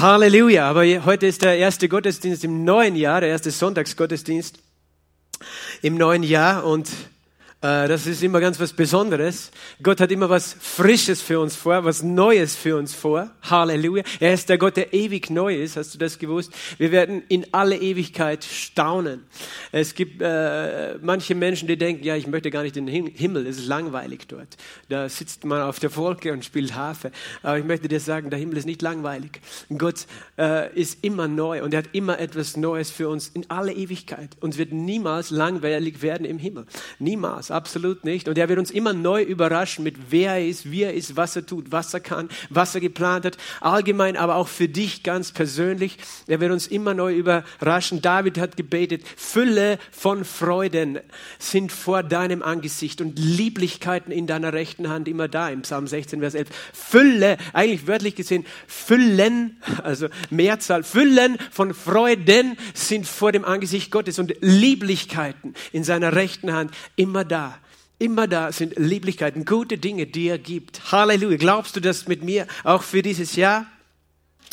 Halleluja. Aber heute ist der erste Gottesdienst im neuen Jahr, der erste Sonntagsgottesdienst im neuen Jahr und das ist immer ganz was Besonderes. Gott hat immer was Frisches für uns vor, was Neues für uns vor. Halleluja. Er ist der Gott, der ewig neu ist. Hast du das gewusst? Wir werden in alle Ewigkeit staunen. Es gibt äh, manche Menschen, die denken, ja, ich möchte gar nicht in den Himmel. Es ist langweilig dort. Da sitzt man auf der Wolke und spielt Harfe. Aber ich möchte dir sagen, der Himmel ist nicht langweilig. Gott äh, ist immer neu und er hat immer etwas Neues für uns in alle Ewigkeit. Uns wird niemals langweilig werden im Himmel. Niemals absolut nicht. Und er wird uns immer neu überraschen mit wer er ist, wie er ist, was er tut, was er kann, was er geplant hat. Allgemein, aber auch für dich ganz persönlich. Er wird uns immer neu überraschen. David hat gebetet, Fülle von Freuden sind vor deinem Angesicht und Lieblichkeiten in deiner rechten Hand immer da. Im Psalm 16, Vers 11. Fülle, eigentlich wörtlich gesehen, Füllen, also Mehrzahl, Füllen von Freuden sind vor dem Angesicht Gottes und Lieblichkeiten in seiner rechten Hand immer da. Immer da sind Lieblichkeiten, gute Dinge, die er gibt. Halleluja. Glaubst du das mit mir auch für dieses Jahr?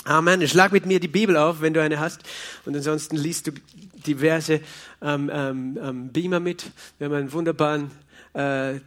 Amen. Schlag mit mir die Bibel auf, wenn du eine hast. Und ansonsten liest du diverse ähm, ähm, Beamer mit. Wir haben einen wunderbaren äh,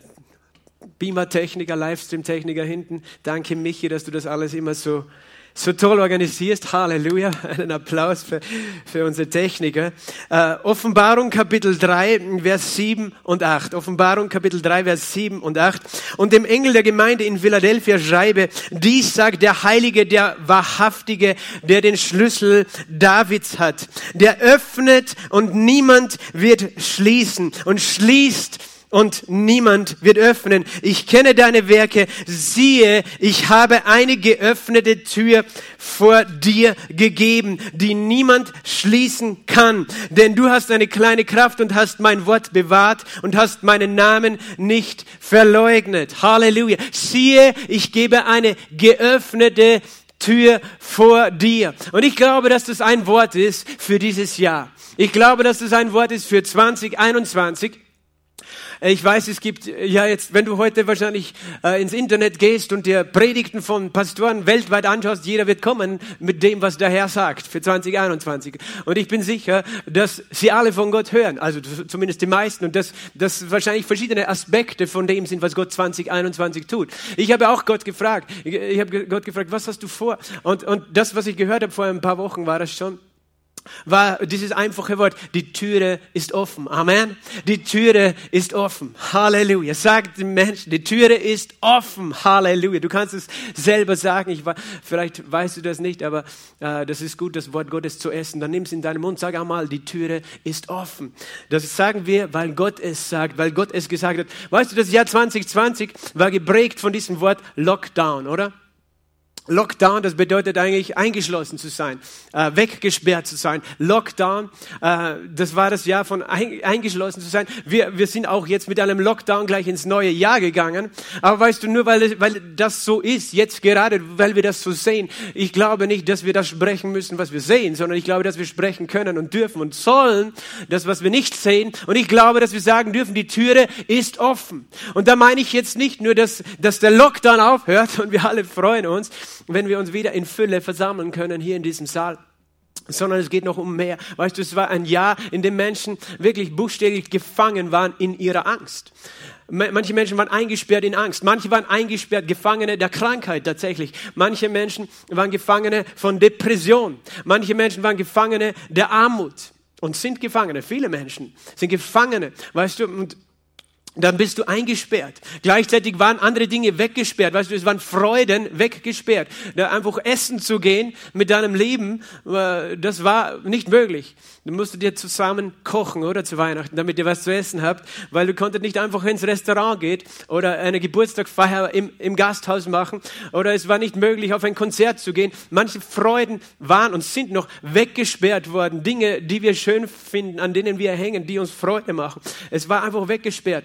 Beamer-Techniker, Livestream-Techniker hinten. Danke, Michi, dass du das alles immer so so toll organisierst. Halleluja. Einen Applaus für, für unsere Techniker. Äh, Offenbarung Kapitel 3, Vers 7 und 8. Offenbarung Kapitel 3, Vers 7 und 8. Und dem Engel der Gemeinde in Philadelphia schreibe, dies sagt der Heilige, der Wahrhaftige, der den Schlüssel Davids hat. Der öffnet und niemand wird schließen und schließt und niemand wird öffnen. Ich kenne deine Werke. Siehe, ich habe eine geöffnete Tür vor dir gegeben, die niemand schließen kann. Denn du hast eine kleine Kraft und hast mein Wort bewahrt und hast meinen Namen nicht verleugnet. Halleluja. Siehe, ich gebe eine geöffnete Tür vor dir. Und ich glaube, dass das ein Wort ist für dieses Jahr. Ich glaube, dass das ein Wort ist für 2021. Ich weiß, es gibt ja jetzt, wenn du heute wahrscheinlich äh, ins Internet gehst und dir Predigten von Pastoren weltweit anschaust, jeder wird kommen mit dem, was der Herr sagt für 2021. Und ich bin sicher, dass sie alle von Gott hören, also zumindest die meisten, und dass, dass wahrscheinlich verschiedene Aspekte von dem sind, was Gott 2021 tut. Ich habe auch Gott gefragt, ich, ich habe Gott gefragt, was hast du vor? Und, und das, was ich gehört habe vor ein paar Wochen, war das schon war dieses einfache Wort, die Türe ist offen. Amen. Die Türe ist offen. Halleluja. Sagt dem Menschen, die Türe ist offen. Halleluja. Du kannst es selber sagen. Ich, vielleicht weißt du das nicht, aber äh, das ist gut, das Wort Gottes zu essen. Dann nimm es in deinen Mund. Sag einmal, die Türe ist offen. Das sagen wir, weil Gott es sagt, weil Gott es gesagt hat. Weißt du, das Jahr 2020 war geprägt von diesem Wort Lockdown, oder? Lockdown, das bedeutet eigentlich eingeschlossen zu sein, äh, weggesperrt zu sein. Lockdown, äh, das war das Jahr von ein, eingeschlossen zu sein. Wir, wir sind auch jetzt mit einem Lockdown gleich ins neue Jahr gegangen. Aber weißt du, nur weil, weil das so ist, jetzt gerade, weil wir das so sehen, ich glaube nicht, dass wir das sprechen müssen, was wir sehen, sondern ich glaube, dass wir sprechen können und dürfen und sollen, das, was wir nicht sehen. Und ich glaube, dass wir sagen dürfen, die Türe ist offen. Und da meine ich jetzt nicht nur, dass, dass der Lockdown aufhört und wir alle freuen uns, wenn wir uns wieder in Fülle versammeln können hier in diesem Saal sondern es geht noch um mehr. Weißt du, es war ein Jahr, in dem Menschen wirklich buchstäblich gefangen waren in ihrer Angst. Manche Menschen waren eingesperrt in Angst. Manche waren eingesperrt, Gefangene der Krankheit tatsächlich. Manche Menschen waren Gefangene von Depression. Manche Menschen waren Gefangene der Armut und sind Gefangene. Viele Menschen sind Gefangene. Weißt du, und dann bist du eingesperrt. Gleichzeitig waren andere Dinge weggesperrt. Weißt du, es waren Freuden weggesperrt. Da einfach essen zu gehen mit deinem Leben, äh, das war nicht möglich. Du musst dir zusammen kochen, oder, zu Weihnachten, damit ihr was zu essen habt, weil du konntest nicht einfach ins Restaurant gehen oder eine Geburtstagsfeier im, im Gasthaus machen oder es war nicht möglich, auf ein Konzert zu gehen. Manche Freuden waren und sind noch weggesperrt worden. Dinge, die wir schön finden, an denen wir hängen, die uns Freude machen. Es war einfach weggesperrt.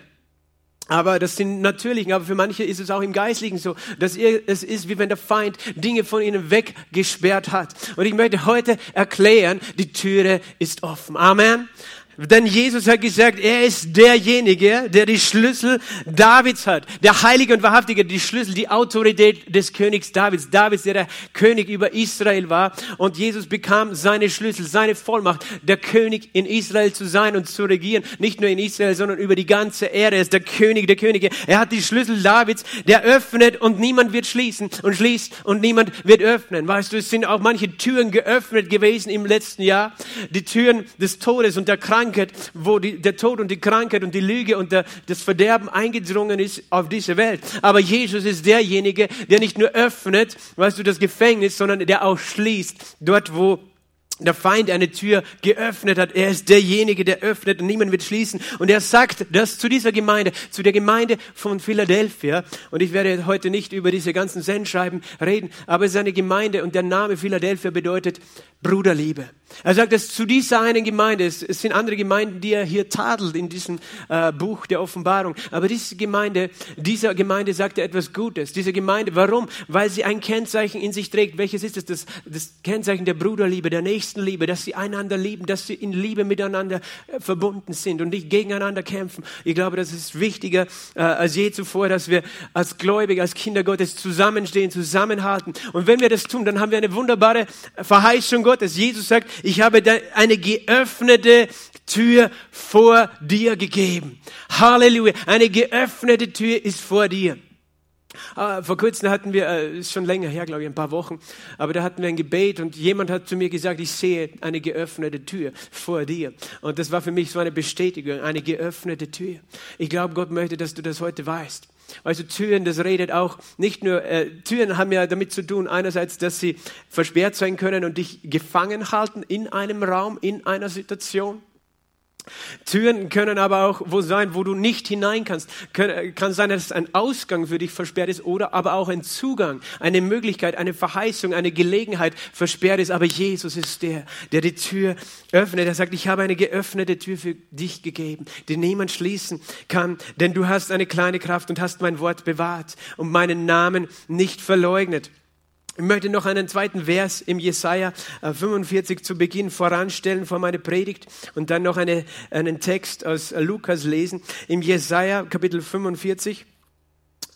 Aber das sind natürlichen, aber für manche ist es auch im Geistlichen so, dass es ist, wie wenn der Feind Dinge von ihnen weggesperrt hat. Und ich möchte heute erklären, die Türe ist offen. Amen. Denn Jesus hat gesagt, er ist derjenige, der die Schlüssel Davids hat. Der Heilige und Wahrhaftige, die Schlüssel, die Autorität des Königs Davids. Davids, der der König über Israel war. Und Jesus bekam seine Schlüssel, seine Vollmacht, der König in Israel zu sein und zu regieren. Nicht nur in Israel, sondern über die ganze Erde. Er ist der König der Könige. Er hat die Schlüssel Davids, der öffnet und niemand wird schließen und schließt und niemand wird öffnen. Weißt du, es sind auch manche Türen geöffnet gewesen im letzten Jahr. Die Türen des Todes und der Krankheit, wo die, der Tod und die Krankheit und die Lüge und der, das Verderben eingedrungen ist auf diese Welt. Aber Jesus ist derjenige, der nicht nur öffnet, weißt du, das Gefängnis, sondern der auch schließt, dort wo der Feind eine Tür geöffnet hat. Er ist derjenige, der öffnet und niemand wird schließen. Und er sagt das zu dieser Gemeinde, zu der Gemeinde von Philadelphia. Und ich werde heute nicht über diese ganzen Sendschreiben reden, aber es ist eine Gemeinde und der Name Philadelphia bedeutet Bruderliebe. Er sagt es zu dieser einen Gemeinde. Es, es, sind andere Gemeinden, die er hier tadelt in diesem äh, Buch der Offenbarung. Aber diese Gemeinde, dieser Gemeinde sagt er etwas Gutes. Diese Gemeinde, warum? Weil sie ein Kennzeichen in sich trägt. Welches ist es? Das, das Kennzeichen der Bruderliebe, der Nächstenliebe, dass sie einander lieben, dass sie in Liebe miteinander äh, verbunden sind und nicht gegeneinander kämpfen. Ich glaube, das ist wichtiger äh, als je zuvor, dass wir als Gläubige, als Kinder Gottes zusammenstehen, zusammenhalten. Und wenn wir das tun, dann haben wir eine wunderbare Verheißung Gottes. Jesus sagt, ich habe eine geöffnete Tür vor dir gegeben. Halleluja. Eine geöffnete Tür ist vor dir. Ah, vor kurzem hatten wir, äh, ist schon länger her, glaube ich, ein paar Wochen, aber da hatten wir ein Gebet und jemand hat zu mir gesagt, ich sehe eine geöffnete Tür vor dir. Und das war für mich so eine Bestätigung, eine geöffnete Tür. Ich glaube, Gott möchte, dass du das heute weißt. Also Türen, das redet auch nicht nur, äh, Türen haben ja damit zu tun, einerseits, dass sie versperrt sein können und dich gefangen halten in einem Raum, in einer Situation. Türen können aber auch wo sein, wo du nicht hinein kannst. Kann sein, dass ein Ausgang für dich versperrt ist oder aber auch ein Zugang, eine Möglichkeit, eine Verheißung, eine Gelegenheit versperrt ist. Aber Jesus ist der, der die Tür öffnet. Er sagt, ich habe eine geöffnete Tür für dich gegeben, die niemand schließen kann, denn du hast eine kleine Kraft und hast mein Wort bewahrt und meinen Namen nicht verleugnet. Ich möchte noch einen zweiten Vers im Jesaja 45 äh, zu Beginn voranstellen vor meiner Predigt und dann noch eine, einen Text aus Lukas lesen. Im Jesaja Kapitel 45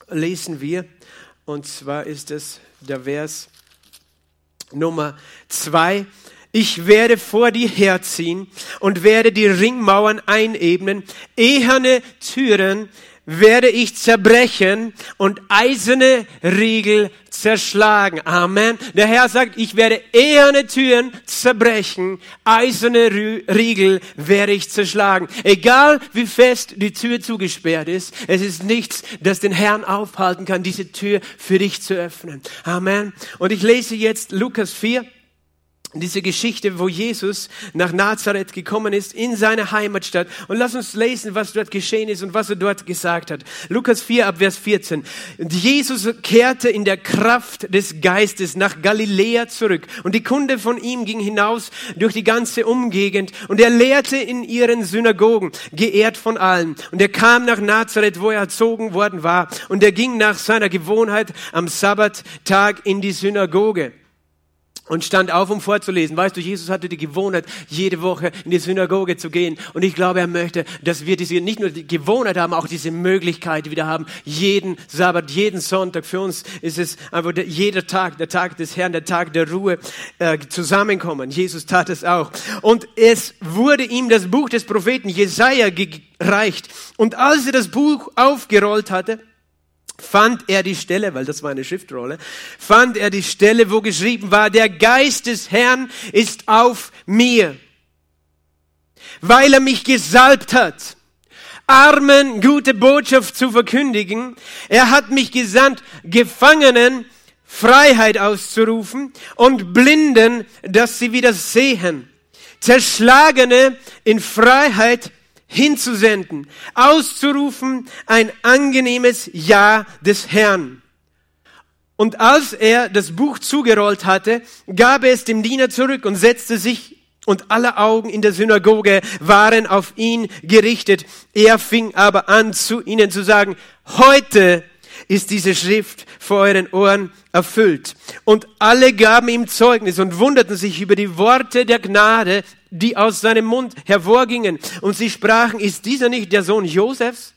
lesen wir, und zwar ist es der Vers Nummer zwei. Ich werde vor dir herziehen und werde die Ringmauern einebnen, eherne Türen werde ich zerbrechen und eiserne Riegel zerschlagen. Amen. Der Herr sagt, ich werde eherne Türen zerbrechen, eiserne Riegel werde ich zerschlagen. Egal wie fest die Tür zugesperrt ist, es ist nichts, das den Herrn aufhalten kann, diese Tür für dich zu öffnen. Amen. Und ich lese jetzt Lukas 4 diese Geschichte, wo Jesus nach Nazareth gekommen ist, in seine Heimatstadt. Und lass uns lesen, was dort geschehen ist und was er dort gesagt hat. Lukas 4 ab Vers 14. Und Jesus kehrte in der Kraft des Geistes nach Galiläa zurück. Und die Kunde von ihm ging hinaus durch die ganze Umgegend. Und er lehrte in ihren Synagogen, geehrt von allen. Und er kam nach Nazareth, wo er erzogen worden war. Und er ging nach seiner Gewohnheit am Sabbattag in die Synagoge und stand auf, um vorzulesen. Weißt du, Jesus hatte die Gewohnheit, jede Woche in die Synagoge zu gehen. Und ich glaube, er möchte, dass wir diese, nicht nur die Gewohnheit haben, auch diese Möglichkeit wieder haben. Jeden Sabbat, jeden Sonntag. Für uns ist es einfach der, jeder Tag, der Tag des Herrn, der Tag der Ruhe, äh, zusammenkommen. Jesus tat es auch. Und es wurde ihm das Buch des Propheten Jesaja gereicht. Und als er das Buch aufgerollt hatte, fand er die Stelle, weil das war eine Schriftrolle, fand er die Stelle, wo geschrieben war, der Geist des Herrn ist auf mir, weil er mich gesalbt hat, Armen gute Botschaft zu verkündigen. Er hat mich gesandt, Gefangenen Freiheit auszurufen und Blinden, dass sie wieder sehen, Zerschlagene in Freiheit hinzusenden, auszurufen ein angenehmes Ja des Herrn. Und als er das Buch zugerollt hatte, gab er es dem Diener zurück und setzte sich und alle Augen in der Synagoge waren auf ihn gerichtet. Er fing aber an, zu ihnen zu sagen, heute ist diese Schrift vor euren Ohren erfüllt. Und alle gaben ihm Zeugnis und wunderten sich über die Worte der Gnade, die aus seinem Mund hervorgingen. Und sie sprachen, ist dieser nicht der Sohn Josefs?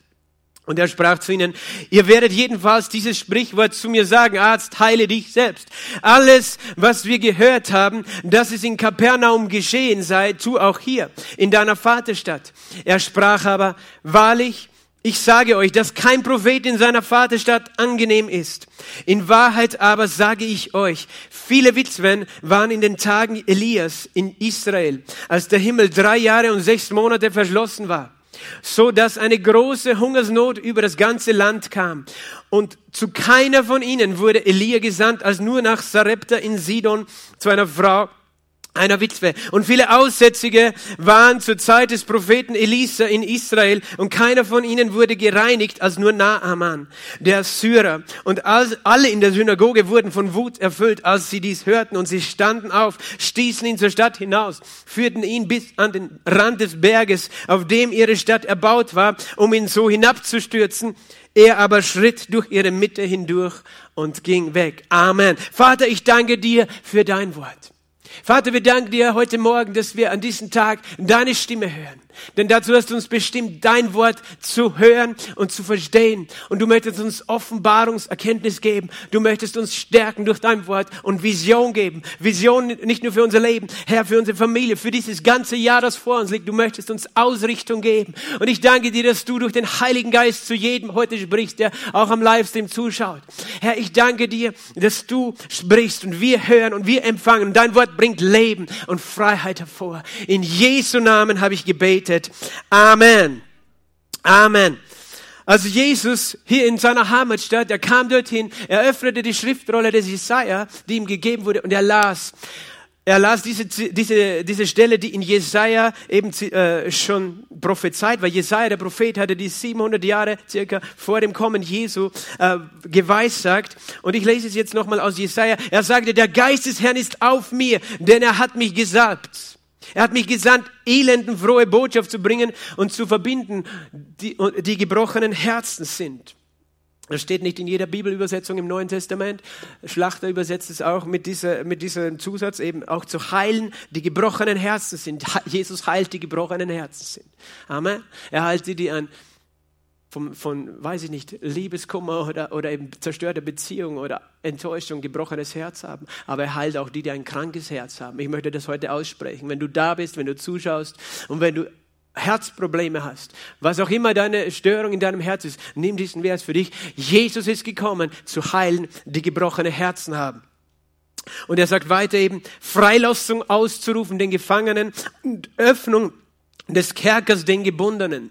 Und er sprach zu ihnen, ihr werdet jedenfalls dieses Sprichwort zu mir sagen, Arzt, heile dich selbst. Alles, was wir gehört haben, dass es in Kapernaum geschehen sei, tu auch hier, in deiner Vaterstadt. Er sprach aber, wahrlich, ich sage euch, dass kein Prophet in seiner Vaterstadt angenehm ist. In Wahrheit aber sage ich euch, viele Witwen waren in den Tagen Elias in Israel, als der Himmel drei Jahre und sechs Monate verschlossen war so dass eine große Hungersnot über das ganze Land kam. Und zu keiner von ihnen wurde Elia gesandt, als nur nach Sarepta in Sidon zu einer Frau, einer Witwe. Und viele Aussätzige waren zur Zeit des Propheten Elisa in Israel und keiner von ihnen wurde gereinigt als nur Naaman, der Syrer. Und als, alle in der Synagoge wurden von Wut erfüllt, als sie dies hörten und sie standen auf, stießen ihn zur Stadt hinaus, führten ihn bis an den Rand des Berges, auf dem ihre Stadt erbaut war, um ihn so hinabzustürzen. Er aber schritt durch ihre Mitte hindurch und ging weg. Amen. Vater, ich danke dir für dein Wort. Vater, wir danken dir heute Morgen, dass wir an diesem Tag deine Stimme hören. Denn dazu hast du uns bestimmt, dein Wort zu hören und zu verstehen. Und du möchtest uns Offenbarungserkenntnis geben. Du möchtest uns stärken durch dein Wort und Vision geben. Vision nicht nur für unser Leben, Herr, für unsere Familie, für dieses ganze Jahr, das vor uns liegt. Du möchtest uns Ausrichtung geben. Und ich danke dir, dass du durch den Heiligen Geist zu jedem heute sprichst, der auch am Livestream zuschaut. Herr, ich danke dir, dass du sprichst und wir hören und wir empfangen. Dein Wort bringt Leben und Freiheit hervor. In Jesu Namen habe ich gebetet gebetet. Amen. Amen. Also Jesus hier in seiner Heimatstadt, er kam dorthin, er öffnete die Schriftrolle des Jesaja, die ihm gegeben wurde, und er las. Er las diese, diese, diese Stelle, die in Jesaja eben äh, schon prophezeit war. Jesaja, der Prophet, hatte die 700 Jahre circa vor dem Kommen Jesu äh, geweissagt. Und ich lese es jetzt nochmal aus Jesaja. Er sagte, der Geist des Herrn ist auf mir, denn er hat mich gesalbt er hat mich gesandt, Elenden frohe Botschaft zu bringen und zu verbinden, die, die gebrochenen Herzen sind. Das steht nicht in jeder Bibelübersetzung im Neuen Testament. Schlachter übersetzt es auch mit, dieser, mit diesem Zusatz eben auch zu heilen, die gebrochenen Herzen sind. Jesus heilt die gebrochenen Herzen sind. Amen. Er heilt die, die an von, von, weiß ich nicht, Liebeskummer oder, oder eben zerstörte Beziehung oder Enttäuschung, gebrochenes Herz haben. Aber er heilt auch die, die ein krankes Herz haben. Ich möchte das heute aussprechen. Wenn du da bist, wenn du zuschaust und wenn du Herzprobleme hast, was auch immer deine Störung in deinem Herz ist, nimm diesen Vers für dich. Jesus ist gekommen, zu heilen, die gebrochene Herzen haben. Und er sagt weiter eben, Freilassung auszurufen den Gefangenen und Öffnung des Kerkers den Gebundenen.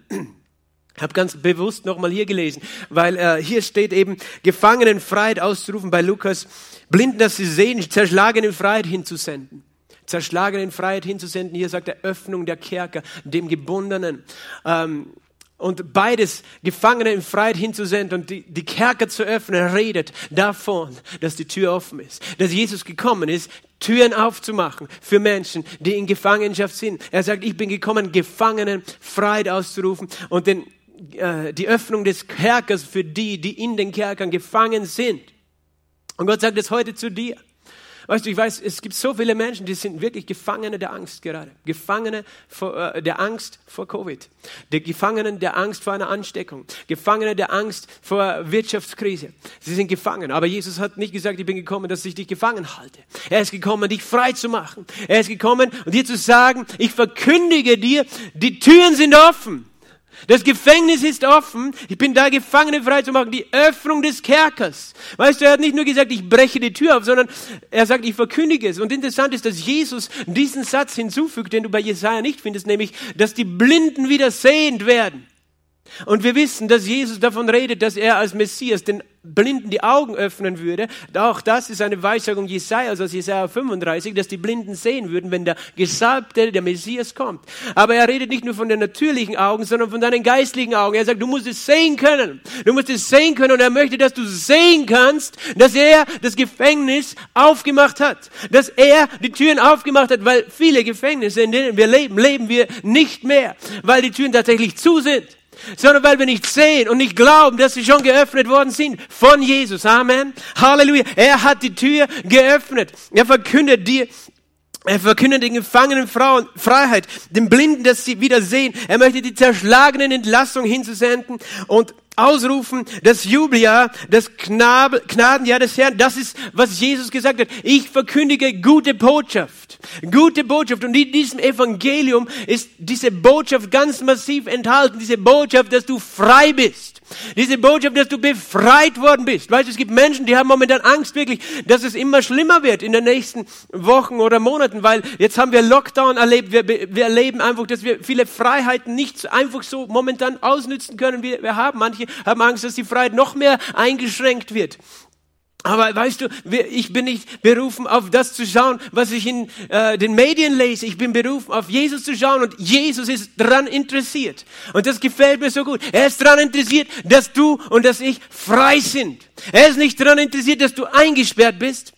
Habe ganz bewusst nochmal hier gelesen, weil äh, hier steht eben, Gefangenen Freiheit auszurufen bei Lukas, Blinden, dass sie sehen, zerschlagenen Freiheit hinzusenden. Zerschlagenen Freiheit hinzusenden, hier sagt er Öffnung der Kerker, dem Gebundenen. Ähm, und beides, Gefangene in Freiheit hinzusenden und die, die Kerker zu öffnen, redet davon, dass die Tür offen ist. Dass Jesus gekommen ist, Türen aufzumachen für Menschen, die in Gefangenschaft sind. Er sagt, ich bin gekommen, Gefangenen Freiheit auszurufen und den äh, die Öffnung des Kerkers für die, die in den Kerkern gefangen sind. Und Gott sagt es heute zu dir. Weißt du, ich weiß, es gibt so viele Menschen, die sind wirklich Gefangene der Angst gerade. Gefangene vor, äh, der Angst vor Covid. Die Gefangenen der Angst vor einer Ansteckung. Gefangene der Angst vor Wirtschaftskrise. Sie sind gefangen. Aber Jesus hat nicht gesagt, ich bin gekommen, dass ich dich gefangen halte. Er ist gekommen, dich frei zu machen. Er ist gekommen, um dir zu sagen, ich verkündige dir, die Türen sind offen. Das Gefängnis ist offen. Ich bin da, Gefangene frei zu machen. Die Öffnung des Kerkers. Weißt du, er hat nicht nur gesagt, ich breche die Tür auf, sondern er sagt, ich verkündige es. Und interessant ist, dass Jesus diesen Satz hinzufügt, den du bei Jesaja nicht findest, nämlich, dass die Blinden wieder sehend werden. Und wir wissen, dass Jesus davon redet, dass er als Messias den Blinden die Augen öffnen würde. Auch das ist eine Weissagung Jesaja, aus Jesaja 35, dass die Blinden sehen würden, wenn der Gesalbte, der Messias kommt. Aber er redet nicht nur von den natürlichen Augen, sondern von deinen geistlichen Augen. Er sagt, du musst es sehen können. Du musst es sehen können und er möchte, dass du sehen kannst, dass er das Gefängnis aufgemacht hat. Dass er die Türen aufgemacht hat, weil viele Gefängnisse, in denen wir leben, leben wir nicht mehr, weil die Türen tatsächlich zu sind sondern weil wir nicht sehen und nicht glauben, dass sie schon geöffnet worden sind von Jesus. Amen. Halleluja. Er hat die Tür geöffnet. Er verkündet dir Er verkündet den gefangenen Frauen Freiheit, den Blinden, dass sie wieder sehen. Er möchte die zerschlagenen Entlassung hinzusenden und ausrufen, das Jubeljahr, das Gnadenjahr des Herrn. Das ist, was Jesus gesagt hat. Ich verkündige gute Botschaft. Gute Botschaft. Und in diesem Evangelium ist diese Botschaft ganz massiv enthalten. Diese Botschaft, dass du frei bist. Diese Botschaft, dass du befreit worden bist. Weißt du, es gibt Menschen, die haben momentan Angst wirklich, dass es immer schlimmer wird in den nächsten Wochen oder Monaten, weil jetzt haben wir Lockdown erlebt. Wir, wir erleben einfach, dass wir viele Freiheiten nicht einfach so momentan ausnützen können, wie wir haben. Manche haben Angst, dass die Freiheit noch mehr eingeschränkt wird. Aber weißt du, ich bin nicht berufen, auf das zu schauen, was ich in äh, den Medien lese. Ich bin berufen, auf Jesus zu schauen und Jesus ist daran interessiert. Und das gefällt mir so gut. Er ist daran interessiert, dass du und dass ich frei sind. Er ist nicht daran interessiert, dass du eingesperrt bist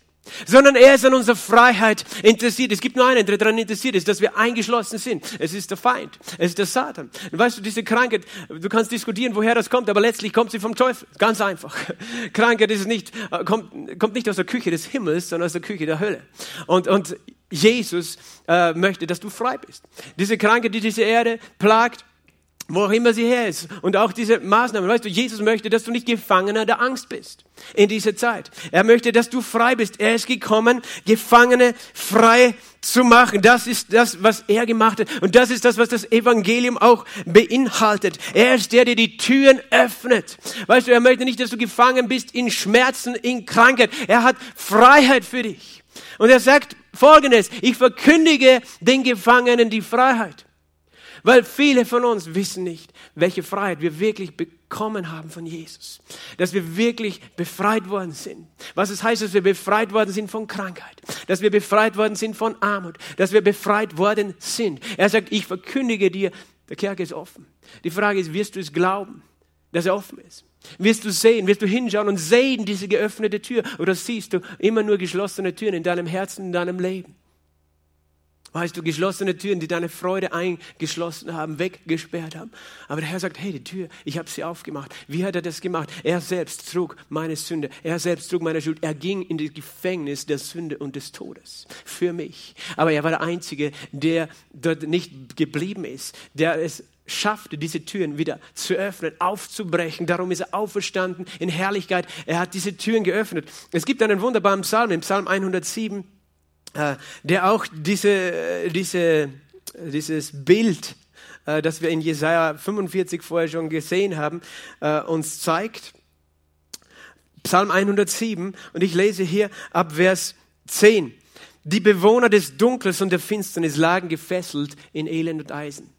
sondern er ist an unserer Freiheit interessiert. Es gibt nur einen, der daran interessiert ist, dass wir eingeschlossen sind. Es ist der Feind, es ist der Satan. Und weißt du, diese Krankheit, du kannst diskutieren, woher das kommt, aber letztlich kommt sie vom Teufel. Ganz einfach. Krankheit ist nicht, äh, kommt, kommt nicht aus der Küche des Himmels, sondern aus der Küche der Hölle. Und, und Jesus äh, möchte, dass du frei bist. Diese Krankheit, die diese Erde plagt, wo auch immer sie her ist. Und auch diese Maßnahmen. Weißt du, Jesus möchte, dass du nicht Gefangener der Angst bist in dieser Zeit. Er möchte, dass du frei bist. Er ist gekommen, Gefangene frei zu machen. Das ist das, was er gemacht hat. Und das ist das, was das Evangelium auch beinhaltet. Er ist der, der die Türen öffnet. Weißt du, er möchte nicht, dass du gefangen bist in Schmerzen, in Krankheit. Er hat Freiheit für dich. Und er sagt Folgendes, ich verkündige den Gefangenen die Freiheit. Weil viele von uns wissen nicht, welche Freiheit wir wirklich bekommen haben von Jesus. Dass wir wirklich befreit worden sind. Was es heißt, dass wir befreit worden sind von Krankheit. Dass wir befreit worden sind von Armut. Dass wir befreit worden sind. Er sagt, ich verkündige dir, der Kerker ist offen. Die Frage ist, wirst du es glauben, dass er offen ist? Wirst du sehen, wirst du hinschauen und sehen diese geöffnete Tür oder siehst du immer nur geschlossene Türen in deinem Herzen, in deinem Leben? Weißt du, geschlossene Türen, die deine Freude eingeschlossen haben, weggesperrt haben. Aber der Herr sagt, hey, die Tür, ich habe sie aufgemacht. Wie hat er das gemacht? Er selbst trug meine Sünde. Er selbst trug meine Schuld. Er ging in das Gefängnis der Sünde und des Todes für mich. Aber er war der Einzige, der dort nicht geblieben ist, der es schaffte, diese Türen wieder zu öffnen, aufzubrechen. Darum ist er auferstanden in Herrlichkeit. Er hat diese Türen geöffnet. Es gibt einen wunderbaren Psalm, im Psalm 107, äh, der auch diese, diese, dieses Bild, äh, das wir in Jesaja 45 vorher schon gesehen haben, äh, uns zeigt. Psalm 107 und ich lese hier ab Vers 10. Die Bewohner des Dunkels und der Finsternis lagen gefesselt in Elend und Eisen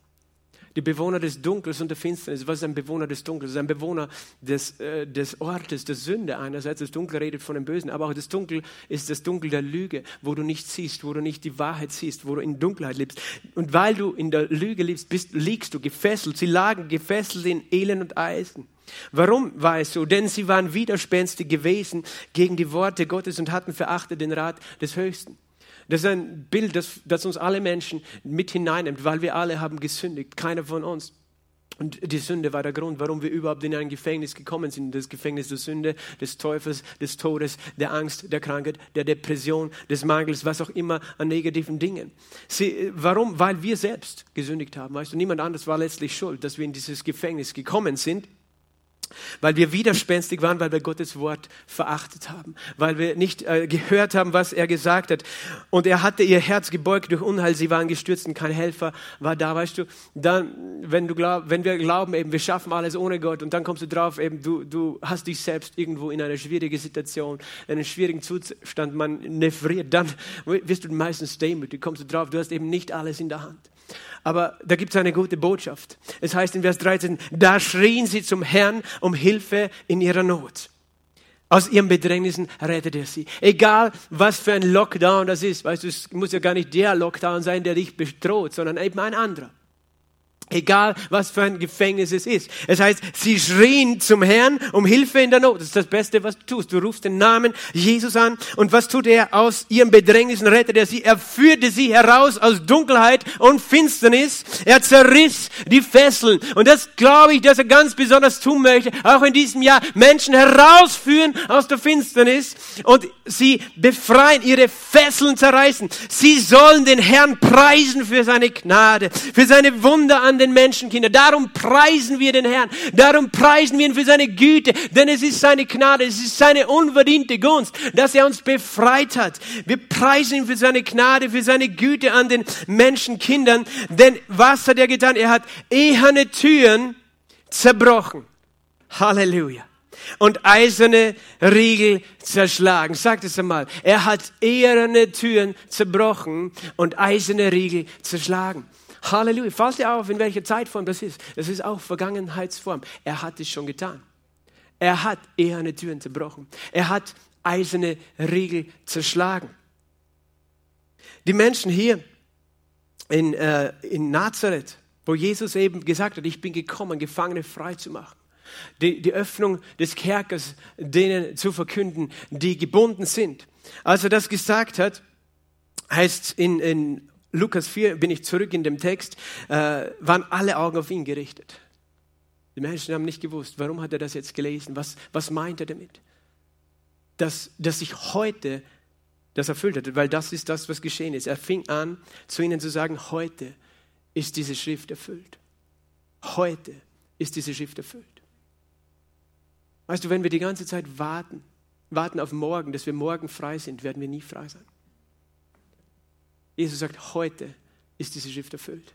die Bewohner des Dunkels und der Finsternis. Was ist ein Bewohner des Dunkels? Das ist ein Bewohner des, äh, des Ortes der Sünde einerseits. Das Dunkel redet von dem Bösen, aber auch das Dunkel ist das Dunkel der Lüge, wo du nicht siehst, wo du nicht die Wahrheit siehst, wo du in Dunkelheit lebst. Und weil du in der Lüge lebst, bist, liegst du gefesselt. Sie lagen gefesselt in Elend und Eisen. Warum war es so? Denn sie waren widerspenstig gewesen gegen die Worte Gottes und hatten verachtet den Rat des Höchsten. Das ist ein Bild, das, das uns alle Menschen mit hineinnimmt, weil wir alle haben gesündigt, keiner von uns. Und die Sünde war der Grund, warum wir überhaupt in ein Gefängnis gekommen sind. Das Gefängnis der Sünde, des Teufels, des Todes, der Angst, der Krankheit, der Depression, des Mangels, was auch immer an negativen Dingen. Sie, warum? Weil wir selbst gesündigt haben. Weißt du, niemand anderes war letztlich schuld, dass wir in dieses Gefängnis gekommen sind weil wir widerspenstig waren, weil wir Gottes Wort verachtet haben, weil wir nicht äh, gehört haben, was er gesagt hat. Und er hatte ihr Herz gebeugt durch Unheil, sie waren gestürzt und kein Helfer war da, weißt du. Dann, wenn, du glaub, wenn wir glauben, eben, wir schaffen alles ohne Gott und dann kommst du drauf, eben, du, du hast dich selbst irgendwo in einer schwierigen Situation, in einem schwierigen Zustand man nephriert, dann wirst du meistens demütig, kommst du drauf, du hast eben nicht alles in der Hand. Aber da gibt es eine gute Botschaft. Es heißt in Vers 13, da schrien sie zum Herrn um Hilfe in ihrer Not. Aus ihren Bedrängnissen rettet er sie. Egal, was für ein Lockdown das ist. Weißt du, es muss ja gar nicht der Lockdown sein, der dich bedroht, sondern eben ein anderer. Egal, was für ein Gefängnis es ist. Es heißt, sie schrien zum Herrn um Hilfe in der Not. Das ist das Beste, was du tust. Du rufst den Namen Jesus an. Und was tut er aus ihrem Bedrängnissen? Rettet er sie. Er führte sie heraus aus Dunkelheit und Finsternis. Er zerriss die Fesseln. Und das glaube ich, dass er ganz besonders tun möchte. Auch in diesem Jahr Menschen herausführen aus der Finsternis und sie befreien, ihre Fesseln zerreißen. Sie sollen den Herrn preisen für seine Gnade, für seine Wunder an den Menschenkinder. Darum preisen wir den Herrn. Darum preisen wir ihn für seine Güte. Denn es ist seine Gnade, es ist seine unverdiente Gunst, dass er uns befreit hat. Wir preisen ihn für seine Gnade, für seine Güte an den Menschenkindern. Denn was hat er getan? Er hat eherne Türen zerbrochen. Halleluja und eiserne Riegel zerschlagen. Sagt es einmal. Er hat eherne Türen zerbrochen und eiserne Riegel zerschlagen. Halleluja. Falls dir auf, in welcher Zeitform das ist. Das ist auch Vergangenheitsform. Er hat es schon getan. Er hat eherne Türen zerbrochen. Er hat eiserne Riegel zerschlagen. Die Menschen hier in, äh, in Nazareth, wo Jesus eben gesagt hat, ich bin gekommen, Gefangene frei zu machen. Die, die Öffnung des Kerkers denen zu verkünden, die gebunden sind. Als er das gesagt hat, heißt in, in Lukas 4, bin ich zurück in dem Text, äh, waren alle Augen auf ihn gerichtet. Die Menschen haben nicht gewusst, warum hat er das jetzt gelesen? Was, was meint er damit? Dass, dass sich heute das erfüllt hat, weil das ist das, was geschehen ist. Er fing an, zu ihnen zu sagen, heute ist diese Schrift erfüllt. Heute ist diese Schrift erfüllt. Weißt du, wenn wir die ganze Zeit warten, warten auf morgen, dass wir morgen frei sind, werden wir nie frei sein. Jesus sagt, heute ist diese Schrift erfüllt.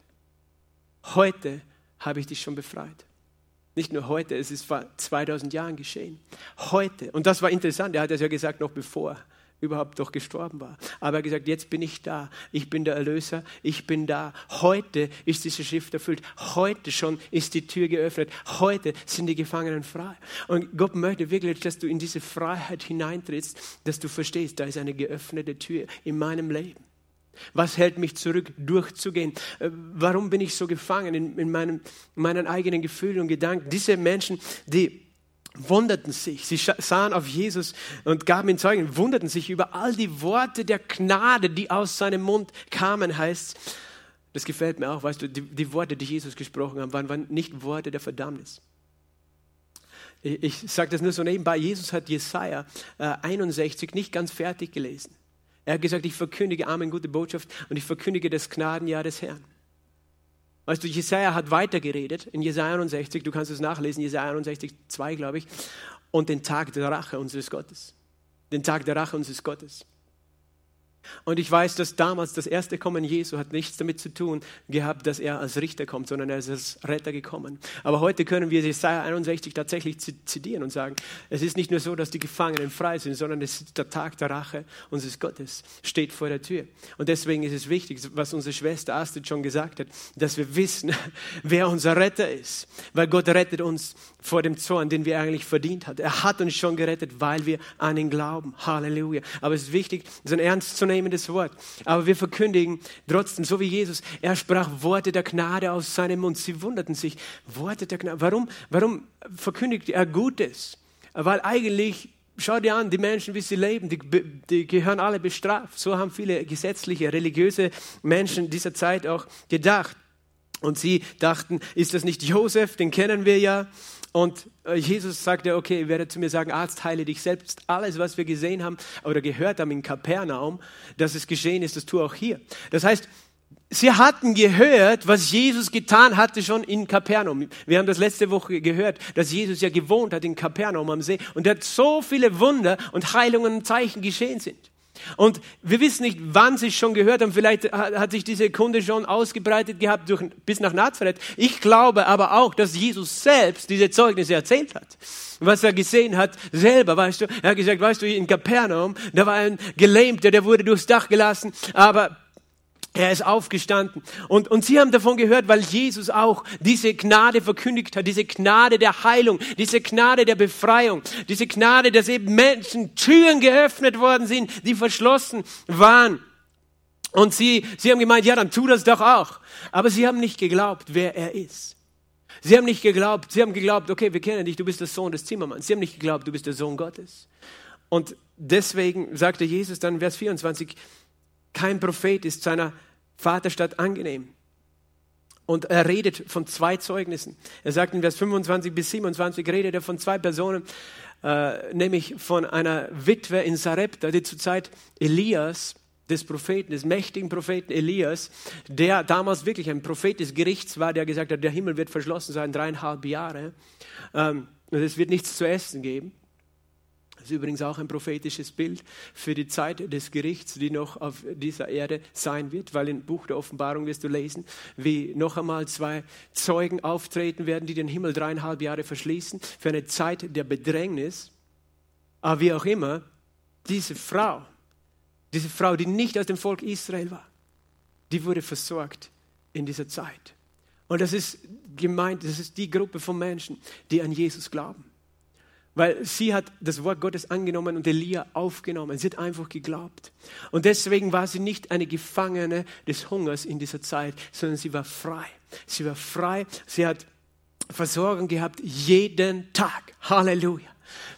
Heute habe ich dich schon befreit. Nicht nur heute, es ist vor 2000 Jahren geschehen. Heute. Und das war interessant, er hat es ja gesagt noch bevor überhaupt doch gestorben war. Aber er hat gesagt, jetzt bin ich da. Ich bin der Erlöser. Ich bin da. Heute ist diese Schrift erfüllt. Heute schon ist die Tür geöffnet. Heute sind die Gefangenen frei. Und Gott möchte wirklich, dass du in diese Freiheit hineintrittst, dass du verstehst, da ist eine geöffnete Tür in meinem Leben. Was hält mich zurück, durchzugehen? Äh, warum bin ich so gefangen in, in, meinem, in meinen eigenen Gefühlen und Gedanken? Diese Menschen, die wunderten sich, sie sahen auf Jesus und gaben ihm Zeugen, wunderten sich über all die Worte der Gnade, die aus seinem Mund kamen, heißt Das gefällt mir auch, weißt du, die, die Worte, die Jesus gesprochen hat, waren, waren nicht Worte der Verdammnis. Ich, ich sage das nur so nebenbei, Jesus hat Jesaja äh, 61 nicht ganz fertig gelesen. Er hat gesagt, ich verkündige Amen, gute Botschaft und ich verkündige das Gnadenjahr des Herrn. Weißt du, Jesaja hat weitergeredet in Jesaja 61, du kannst es nachlesen, Jesaja 61, 2, glaube ich, und den Tag der Rache unseres Gottes. Den Tag der Rache unseres Gottes. Und ich weiß, dass damals das erste Kommen Jesu hat nichts damit zu tun gehabt, dass er als Richter kommt, sondern er ist als Retter gekommen. Aber heute können wir Jesaja 61 tatsächlich zitieren und sagen, es ist nicht nur so, dass die Gefangenen frei sind, sondern es ist der Tag der Rache unseres Gottes, steht vor der Tür. Und deswegen ist es wichtig, was unsere Schwester Astrid schon gesagt hat, dass wir wissen, wer unser Retter ist. Weil Gott rettet uns vor dem Zorn, den wir eigentlich verdient haben. Er hat uns schon gerettet, weil wir an ihn glauben. Halleluja. Aber es ist wichtig, so ein ernstzunehmendes Wort. Aber wir verkündigen trotzdem, so wie Jesus, er sprach Worte der Gnade aus seinem Mund. Sie wunderten sich, Worte der Gnade. Warum, warum verkündigt er Gutes? Weil eigentlich Schau dir an, die Menschen, wie sie leben, die, die, gehören alle bestraft. So haben viele gesetzliche, religiöse Menschen dieser Zeit auch gedacht. Und sie dachten, ist das nicht Josef, den kennen wir ja. Und äh, Jesus sagte, okay, werde zu mir sagen, Arzt, heile dich selbst. Alles, was wir gesehen haben oder gehört haben in Kapernaum, dass es geschehen ist, das tue auch hier. Das heißt, sie hatten gehört, was Jesus getan hatte schon in Kapernaum. Wir haben das letzte Woche gehört, dass Jesus ja gewohnt hat in Kapernaum am See und dass so viele Wunder und Heilungen und Zeichen geschehen sind. Und wir wissen nicht, wann sie es schon gehört haben. Vielleicht hat sich diese Kunde schon ausgebreitet gehabt durch, bis nach Nazareth. Ich glaube aber auch, dass Jesus selbst diese Zeugnisse erzählt hat. Was er gesehen hat, selber, weißt du. Er hat gesagt, weißt du, in Kapernaum, da war ein Gelähmter, der wurde durchs Dach gelassen, aber er ist aufgestanden. Und, und sie haben davon gehört, weil Jesus auch diese Gnade verkündigt hat, diese Gnade der Heilung, diese Gnade der Befreiung, diese Gnade, dass eben Menschen Türen geöffnet worden sind, die verschlossen waren. Und sie, sie haben gemeint, ja, dann tu das doch auch. Aber sie haben nicht geglaubt, wer er ist. Sie haben nicht geglaubt, sie haben geglaubt, okay, wir kennen dich, du bist der Sohn des Zimmermanns. Sie haben nicht geglaubt, du bist der Sohn Gottes. Und deswegen sagte Jesus dann Vers 24, kein Prophet ist seiner Vaterstadt angenehm. Und er redet von zwei Zeugnissen. Er sagt in Vers 25 bis 27, redet er von zwei Personen, äh, nämlich von einer Witwe in Sarepta, die zur Zeit Elias des Propheten, des mächtigen Propheten Elias, der damals wirklich ein Prophet des Gerichts war, der gesagt hat, der Himmel wird verschlossen sein, dreieinhalb Jahre, ähm, es wird nichts zu essen geben. Das ist übrigens auch ein prophetisches Bild für die Zeit des Gerichts, die noch auf dieser Erde sein wird, weil im Buch der Offenbarung wirst du lesen, wie noch einmal zwei Zeugen auftreten werden, die den Himmel dreieinhalb Jahre verschließen, für eine Zeit der Bedrängnis. Aber wie auch immer, diese Frau, diese Frau, die nicht aus dem Volk Israel war, die wurde versorgt in dieser Zeit. Und das ist gemeint, das ist die Gruppe von Menschen, die an Jesus glauben. Weil sie hat das Wort Gottes angenommen und Elia aufgenommen. Sie hat einfach geglaubt. Und deswegen war sie nicht eine Gefangene des Hungers in dieser Zeit, sondern sie war frei. Sie war frei. Sie hat Versorgung gehabt jeden Tag. Halleluja.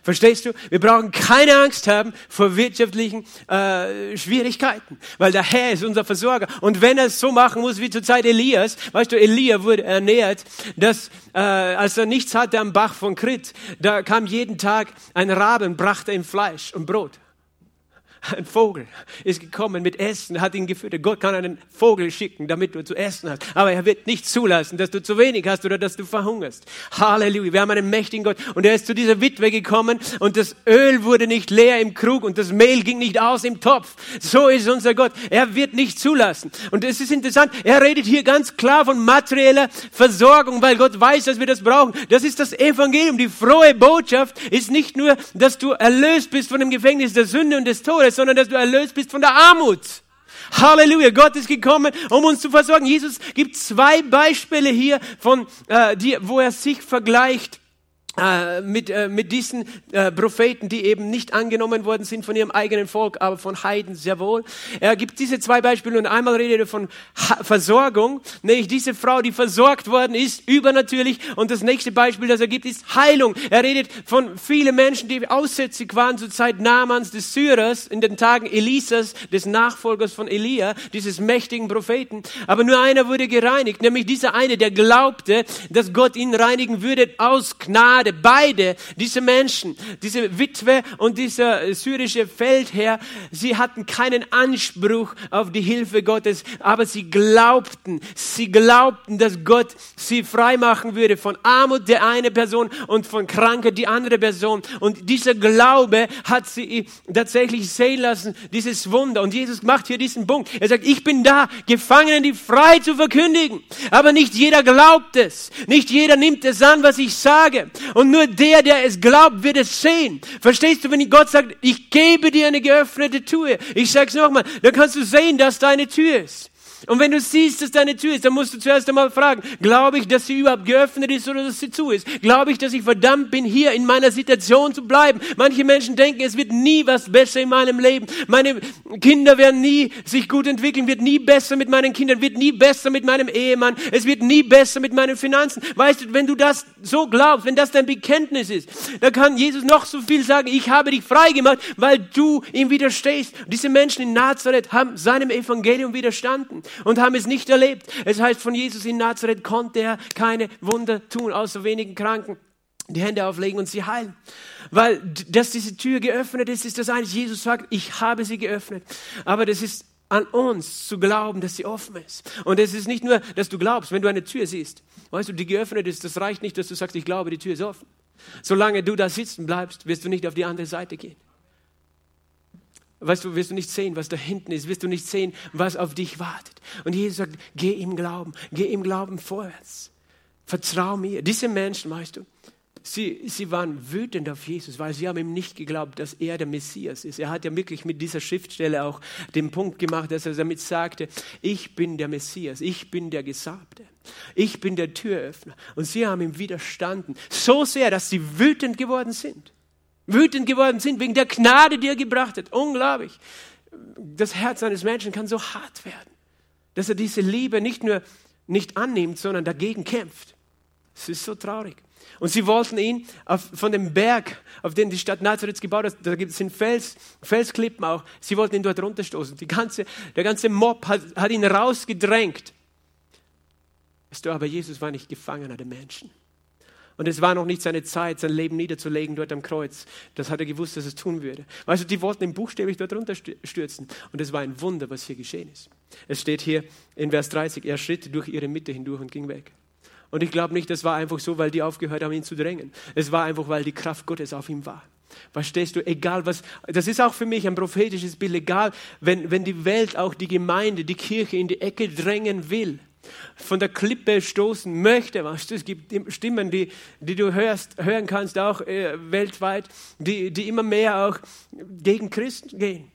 Verstehst du? Wir brauchen keine Angst haben vor wirtschaftlichen äh, Schwierigkeiten, weil der Herr ist unser Versorger. Und wenn er es so machen muss wie zur Zeit Elias, weißt du, Elia wurde ernährt, dass äh, als er nichts hatte am Bach von Krit, da kam jeden Tag ein Raben, brachte ihm Fleisch und Brot. Ein Vogel ist gekommen mit Essen, hat ihn gefüttert. Gott kann einen Vogel schicken, damit du zu essen hast. Aber er wird nicht zulassen, dass du zu wenig hast oder dass du verhungerst. Halleluja. Wir haben einen mächtigen Gott. Und er ist zu dieser Witwe gekommen und das Öl wurde nicht leer im Krug und das Mehl ging nicht aus im Topf. So ist unser Gott. Er wird nicht zulassen. Und es ist interessant. Er redet hier ganz klar von materieller Versorgung, weil Gott weiß, dass wir das brauchen. Das ist das Evangelium. Die frohe Botschaft ist nicht nur, dass du erlöst bist von dem Gefängnis der Sünde und des Todes, sondern dass du erlöst bist von der Armut. Halleluja, Gott ist gekommen, um uns zu versorgen. Jesus gibt zwei Beispiele hier, von, äh, die, wo er sich vergleicht äh, mit, äh, mit diesen äh, Propheten, die eben nicht angenommen worden sind von ihrem eigenen Volk, aber von Heiden sehr wohl. Er gibt diese zwei Beispiele und einmal redet er von ha Versorgung, nämlich diese Frau, die versorgt worden ist, übernatürlich. Und das nächste Beispiel, das er gibt, ist Heilung. Er redet von vielen Menschen, die aussätzig waren zur Zeit Namans des Syrers, in den Tagen Elisas, des Nachfolgers von Elia, dieses mächtigen Propheten. Aber nur einer wurde gereinigt, nämlich dieser eine, der glaubte, dass Gott ihn reinigen würde aus Gnade Gnade. Beide, diese Menschen, diese Witwe und dieser syrische Feldherr, sie hatten keinen Anspruch auf die Hilfe Gottes, aber sie glaubten, sie glaubten, dass Gott sie frei machen würde von Armut der eine Person und von Krankheit die andere Person. Und dieser Glaube hat sie tatsächlich sehen lassen, dieses Wunder. Und Jesus macht hier diesen Punkt. Er sagt, ich bin da, Gefangenen die frei zu verkündigen. Aber nicht jeder glaubt es. Nicht jeder nimmt es an, was ich sage. Und nur der, der es glaubt, wird es sehen. Verstehst du, wenn Gott sagt, ich gebe dir eine geöffnete Tür. Ich sag's nochmal, dann kannst du sehen, dass da eine Tür ist. Und wenn du siehst, dass deine Tür ist, dann musst du zuerst einmal fragen, glaube ich, dass sie überhaupt geöffnet ist oder dass sie zu ist? Glaube ich, dass ich verdammt bin, hier in meiner Situation zu bleiben? Manche Menschen denken, es wird nie was besser in meinem Leben. Meine Kinder werden nie sich gut entwickeln, wird nie besser mit meinen Kindern, wird nie besser mit meinem Ehemann, es wird nie besser mit meinen Finanzen. Weißt du, wenn du das so glaubst, wenn das dein Bekenntnis ist, dann kann Jesus noch so viel sagen, ich habe dich frei gemacht, weil du ihm widerstehst. Diese Menschen in Nazareth haben seinem Evangelium widerstanden und haben es nicht erlebt. Es heißt, von Jesus in Nazareth konnte er keine Wunder tun, außer wenigen Kranken die Hände auflegen und sie heilen. Weil, dass diese Tür geöffnet ist, ist das eine. Jesus sagt, ich habe sie geöffnet. Aber das ist an uns zu glauben, dass sie offen ist. Und es ist nicht nur, dass du glaubst, wenn du eine Tür siehst, weißt du, die geöffnet ist, das reicht nicht, dass du sagst, ich glaube, die Tür ist offen. Solange du da sitzen bleibst, wirst du nicht auf die andere Seite gehen. Weißt du, wirst du nicht sehen, was da hinten ist, wirst du nicht sehen, was auf dich wartet. Und Jesus sagt, geh im Glauben, geh im Glauben vorwärts. Vertrau mir. Diese Menschen, weißt du, sie, sie waren wütend auf Jesus, weil sie haben ihm nicht geglaubt, dass er der Messias ist. Er hat ja wirklich mit dieser Schriftstelle auch den Punkt gemacht, dass er damit sagte, ich bin der Messias, ich bin der Gesalbte, ich bin der Türöffner. Und sie haben ihm widerstanden, so sehr, dass sie wütend geworden sind wütend geworden sind wegen der Gnade, die er gebracht hat. Unglaublich. das Herz eines Menschen kann so hart werden, dass er diese Liebe nicht nur nicht annimmt, sondern dagegen kämpft. Es ist so traurig. Und sie wollten ihn auf, von dem Berg, auf den die Stadt Nazareth gebaut hat, da es Fels, Felsklippen auch, sie wollten ihn dort runterstoßen. Die ganze, der ganze Mob hat, hat ihn rausgedrängt. Weißt du, aber Jesus war nicht Gefangener der Menschen. Und es war noch nicht seine Zeit, sein Leben niederzulegen dort am Kreuz. Das hat er gewusst, dass es tun würde. Weißt du, die wollten ihn buchstäblich dort runterstürzen. Und es war ein Wunder, was hier geschehen ist. Es steht hier in Vers 30, er schritt durch ihre Mitte hindurch und ging weg. Und ich glaube nicht, das war einfach so, weil die aufgehört haben, ihn zu drängen. Es war einfach, weil die Kraft Gottes auf ihm war. Verstehst du, egal was, das ist auch für mich ein prophetisches Bild, egal, wenn, wenn die Welt, auch die Gemeinde, die Kirche in die Ecke drängen will, von der Klippe stoßen möchte, weißt du, es gibt Stimmen, die, die du hörst, hören kannst, auch äh, weltweit, die, die immer mehr auch gegen Christen gehen.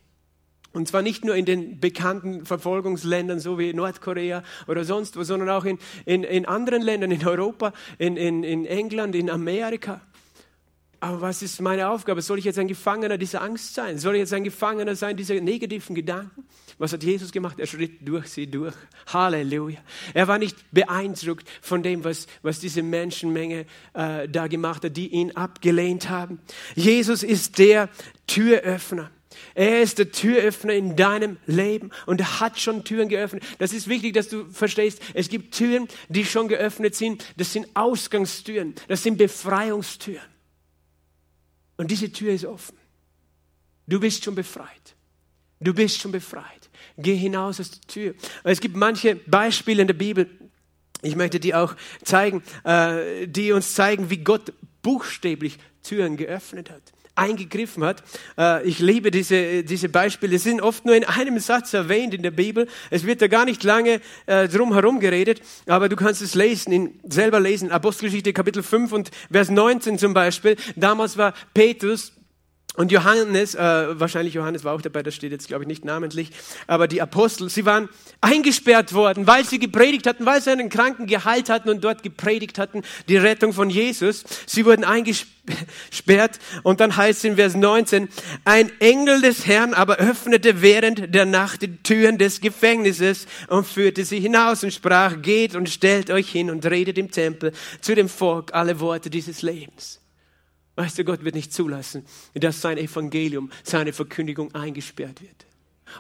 Und zwar nicht nur in den bekannten Verfolgungsländern, so wie Nordkorea oder sonst wo, sondern auch in, in, in anderen Ländern, in Europa, in, in, in England, in Amerika. Aber was ist meine Aufgabe? Soll ich jetzt ein Gefangener dieser Angst sein? Soll ich jetzt ein Gefangener sein dieser negativen Gedanken? Was hat Jesus gemacht? Er schritt durch sie durch. Halleluja. Er war nicht beeindruckt von dem, was, was diese Menschenmenge äh, da gemacht hat, die ihn abgelehnt haben. Jesus ist der Türöffner. Er ist der Türöffner in deinem Leben und er hat schon Türen geöffnet. Das ist wichtig, dass du verstehst. Es gibt Türen, die schon geöffnet sind. Das sind Ausgangstüren. Das sind Befreiungstüren. Und diese Tür ist offen. Du bist schon befreit. Du bist schon befreit. Geh hinaus aus der Tür. Es gibt manche Beispiele in der Bibel, ich möchte die auch zeigen, äh, die uns zeigen, wie Gott buchstäblich Türen geöffnet hat eingegriffen hat. Äh, ich liebe diese, diese Beispiele. Sie sind oft nur in einem Satz erwähnt in der Bibel. Es wird da gar nicht lange äh, drum herum geredet, aber du kannst es lesen, selber lesen. Apostelgeschichte Kapitel 5 und Vers 19 zum Beispiel. Damals war Petrus und Johannes, äh, wahrscheinlich Johannes war auch dabei, das steht jetzt glaube ich nicht namentlich, aber die Apostel, sie waren eingesperrt worden, weil sie gepredigt hatten, weil sie einen Kranken geheilt hatten und dort gepredigt hatten, die Rettung von Jesus. Sie wurden eingesperrt und dann heißt es in Vers 19, ein Engel des Herrn aber öffnete während der Nacht die Türen des Gefängnisses und führte sie hinaus und sprach, geht und stellt euch hin und redet im Tempel zu dem Volk alle Worte dieses Lebens. Weißt du, Gott wird nicht zulassen, dass sein Evangelium, seine Verkündigung eingesperrt wird.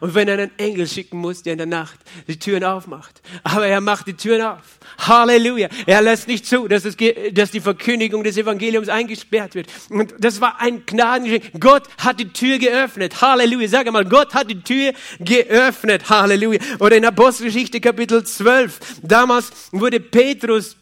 Und wenn er einen Engel schicken muss, der in der Nacht die Türen aufmacht. Aber er macht die Türen auf. Halleluja. Er lässt nicht zu, dass, es, dass die Verkündigung des Evangeliums eingesperrt wird. Und das war ein Gnadengeschenk. Gott hat die Tür geöffnet. Halleluja. Sag einmal, Gott hat die Tür geöffnet. Halleluja. Oder in Apostelgeschichte Kapitel 12. Damals wurde Petrus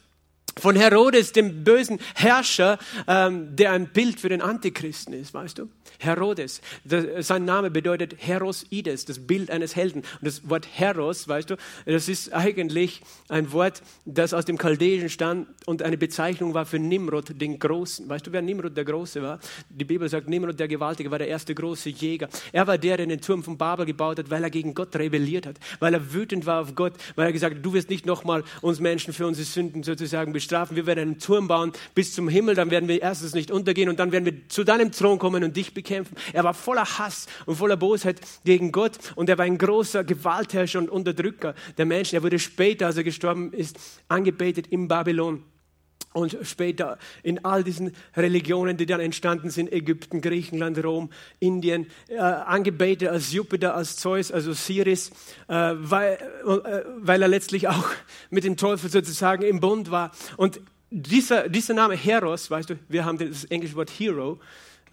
von Herodes, dem bösen Herrscher, ähm, der ein Bild für den Antichristen ist, weißt du? Herodes. Das, sein Name bedeutet Herosides, das Bild eines Helden. Und das Wort Heros, weißt du, das ist eigentlich ein Wort, das aus dem Chaldäischen stand und eine Bezeichnung war für Nimrod, den Großen. Weißt du, wer Nimrod der Große war? Die Bibel sagt, Nimrod der Gewaltige war der erste große Jäger. Er war der, der den Turm von Babel gebaut hat, weil er gegen Gott rebelliert hat, weil er wütend war auf Gott, weil er gesagt hat, du wirst nicht nochmal uns Menschen für unsere Sünden sozusagen bestrafen. Wir werden einen Turm bauen bis zum Himmel, dann werden wir erstens nicht untergehen und dann werden wir zu deinem Thron kommen und dich bekämpfen. Er war voller Hass und voller Bosheit gegen Gott und er war ein großer Gewaltherrscher und Unterdrücker der Menschen. Er wurde später, als er gestorben ist, angebetet in Babylon. Und später in all diesen Religionen, die dann entstanden sind, Ägypten, Griechenland, Rom, Indien, äh, angebetet als Jupiter, als Zeus, als Osiris, äh, weil, äh, weil er letztlich auch mit dem Teufel sozusagen im Bund war. Und dieser, dieser Name Heros, weißt du, wir haben das englische Wort Hero,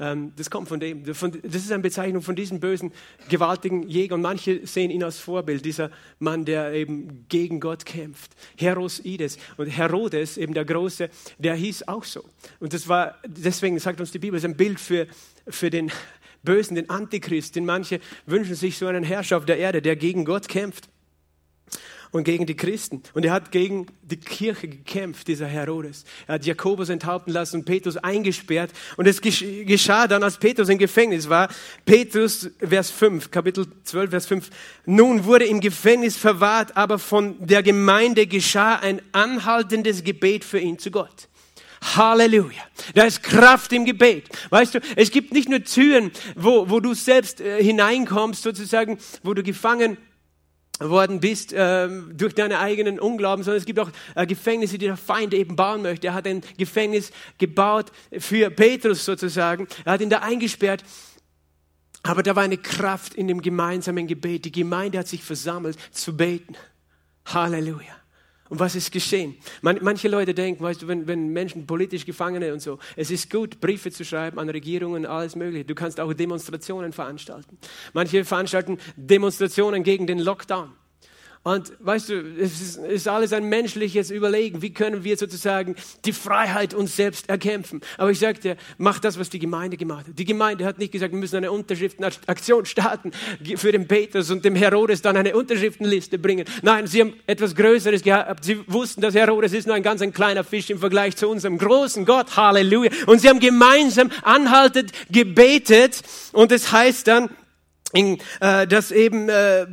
ähm, das kommt von dem. das ist eine Bezeichnung von diesem bösen, gewaltigen Jäger. Und manche sehen ihn als Vorbild, dieser Mann, der eben gegen Gott kämpft. Herosides. Und Herodes, eben der Große, der hieß auch so. Und das war, deswegen sagt uns die Bibel, ist ein Bild für, für den Bösen, den Antichrist. Denn manche wünschen sich so einen Herrscher auf der Erde, der gegen Gott kämpft und gegen die Christen. Und er hat gegen die Kirche gekämpft, dieser Herodes. Er hat Jakobus enthaupten lassen und Petrus eingesperrt. Und es geschah dann, als Petrus im Gefängnis war. Petrus, Vers 5, Kapitel 12, Vers 5. Nun wurde im Gefängnis verwahrt, aber von der Gemeinde geschah ein anhaltendes Gebet für ihn zu Gott. Halleluja. Da ist Kraft im Gebet. Weißt du, es gibt nicht nur Türen, wo, wo du selbst äh, hineinkommst, sozusagen, wo du gefangen worden bist äh, durch deine eigenen Unglauben, sondern es gibt auch äh, Gefängnisse, die der Feind eben bauen möchte. Er hat ein Gefängnis gebaut für Petrus sozusagen. Er hat ihn da eingesperrt. Aber da war eine Kraft in dem gemeinsamen Gebet. Die Gemeinde hat sich versammelt zu beten. Halleluja. Und was ist geschehen? Man, manche Leute denken, weißt du, wenn, wenn Menschen politisch Gefangene und so, es ist gut, Briefe zu schreiben an Regierungen, alles Mögliche. Du kannst auch Demonstrationen veranstalten. Manche veranstalten Demonstrationen gegen den Lockdown. Und weißt du, es ist, alles ein menschliches Überlegen. Wie können wir sozusagen die Freiheit uns selbst erkämpfen? Aber ich dir, mach das, was die Gemeinde gemacht hat. Die Gemeinde hat nicht gesagt, wir müssen eine Unterschriftenaktion starten für den Petrus und dem Herodes dann eine Unterschriftenliste bringen. Nein, sie haben etwas Größeres gehabt. Sie wussten, dass Herodes ist nur ein ganz ein kleiner Fisch im Vergleich zu unserem großen Gott. Halleluja. Und sie haben gemeinsam anhaltend gebetet. Und es heißt dann, in, äh, dass eben äh,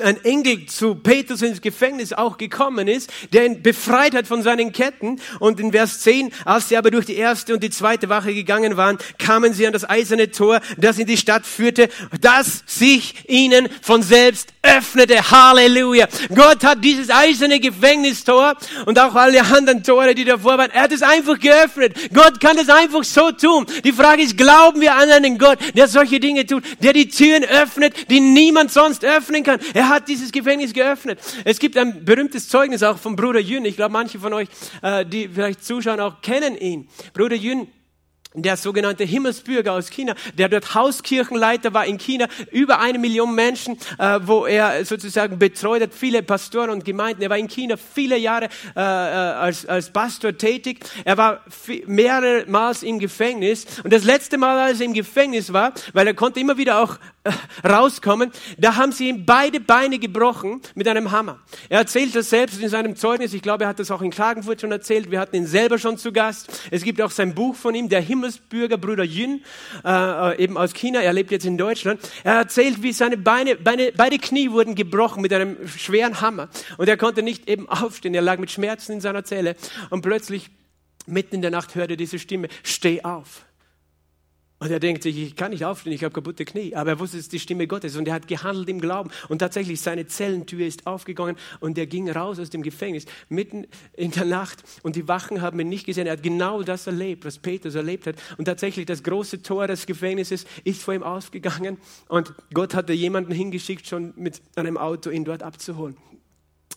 ein Engel zu Petrus ins Gefängnis auch gekommen ist, der ihn befreit hat von seinen Ketten. Und in Vers 10, als sie aber durch die erste und die zweite Wache gegangen waren, kamen sie an das eiserne Tor, das in die Stadt führte, das sich ihnen von selbst öffnete. Halleluja. Gott hat dieses eiserne Gefängnistor und auch alle anderen Tore, die davor waren, er hat es einfach geöffnet. Gott kann es einfach so tun. Die Frage ist, glauben wir an einen Gott, der solche Dinge tut, der die Türen öffnet, die niemand sonst öffnen kann. Er hat dieses Gefängnis geöffnet. Es gibt ein berühmtes Zeugnis auch vom Bruder Jün. Ich glaube, manche von euch, äh, die vielleicht zuschauen, auch kennen ihn. Bruder Jün der sogenannte Himmelsbürger aus China, der dort Hauskirchenleiter war in China, über eine Million Menschen, äh, wo er sozusagen betreut hat, viele Pastoren und Gemeinden. Er war in China viele Jahre äh, äh als, als Pastor tätig. Er war mehrmals im Gefängnis und das letzte Mal, als er im Gefängnis war, weil er konnte immer wieder auch äh, rauskommen, da haben sie ihm beide Beine gebrochen mit einem Hammer. Er erzählt das selbst in seinem Zeugnis. Ich glaube, er hat das auch in Klagenfurt schon erzählt. Wir hatten ihn selber schon zu Gast. Es gibt auch sein Buch von ihm, der Himmel Himmelsbürger Bruder Yun, äh, äh, eben aus China, er lebt jetzt in Deutschland. Er erzählt, wie seine Beine, Beine, beide Knie wurden gebrochen mit einem schweren Hammer. Und er konnte nicht eben aufstehen, er lag mit Schmerzen in seiner Zelle. Und plötzlich, mitten in der Nacht, hörte er diese Stimme, steh auf. Und er denkt sich, ich kann nicht aufstehen, ich habe kaputte Knie. Aber er wusste, es ist die Stimme Gottes und er hat gehandelt im Glauben. Und tatsächlich, seine Zellentür ist aufgegangen und er ging raus aus dem Gefängnis mitten in der Nacht. Und die Wachen haben ihn nicht gesehen. Er hat genau das erlebt, was Petrus erlebt hat. Und tatsächlich, das große Tor des Gefängnisses ist vor ihm ausgegangen. Und Gott hatte jemanden hingeschickt, schon mit einem Auto ihn dort abzuholen.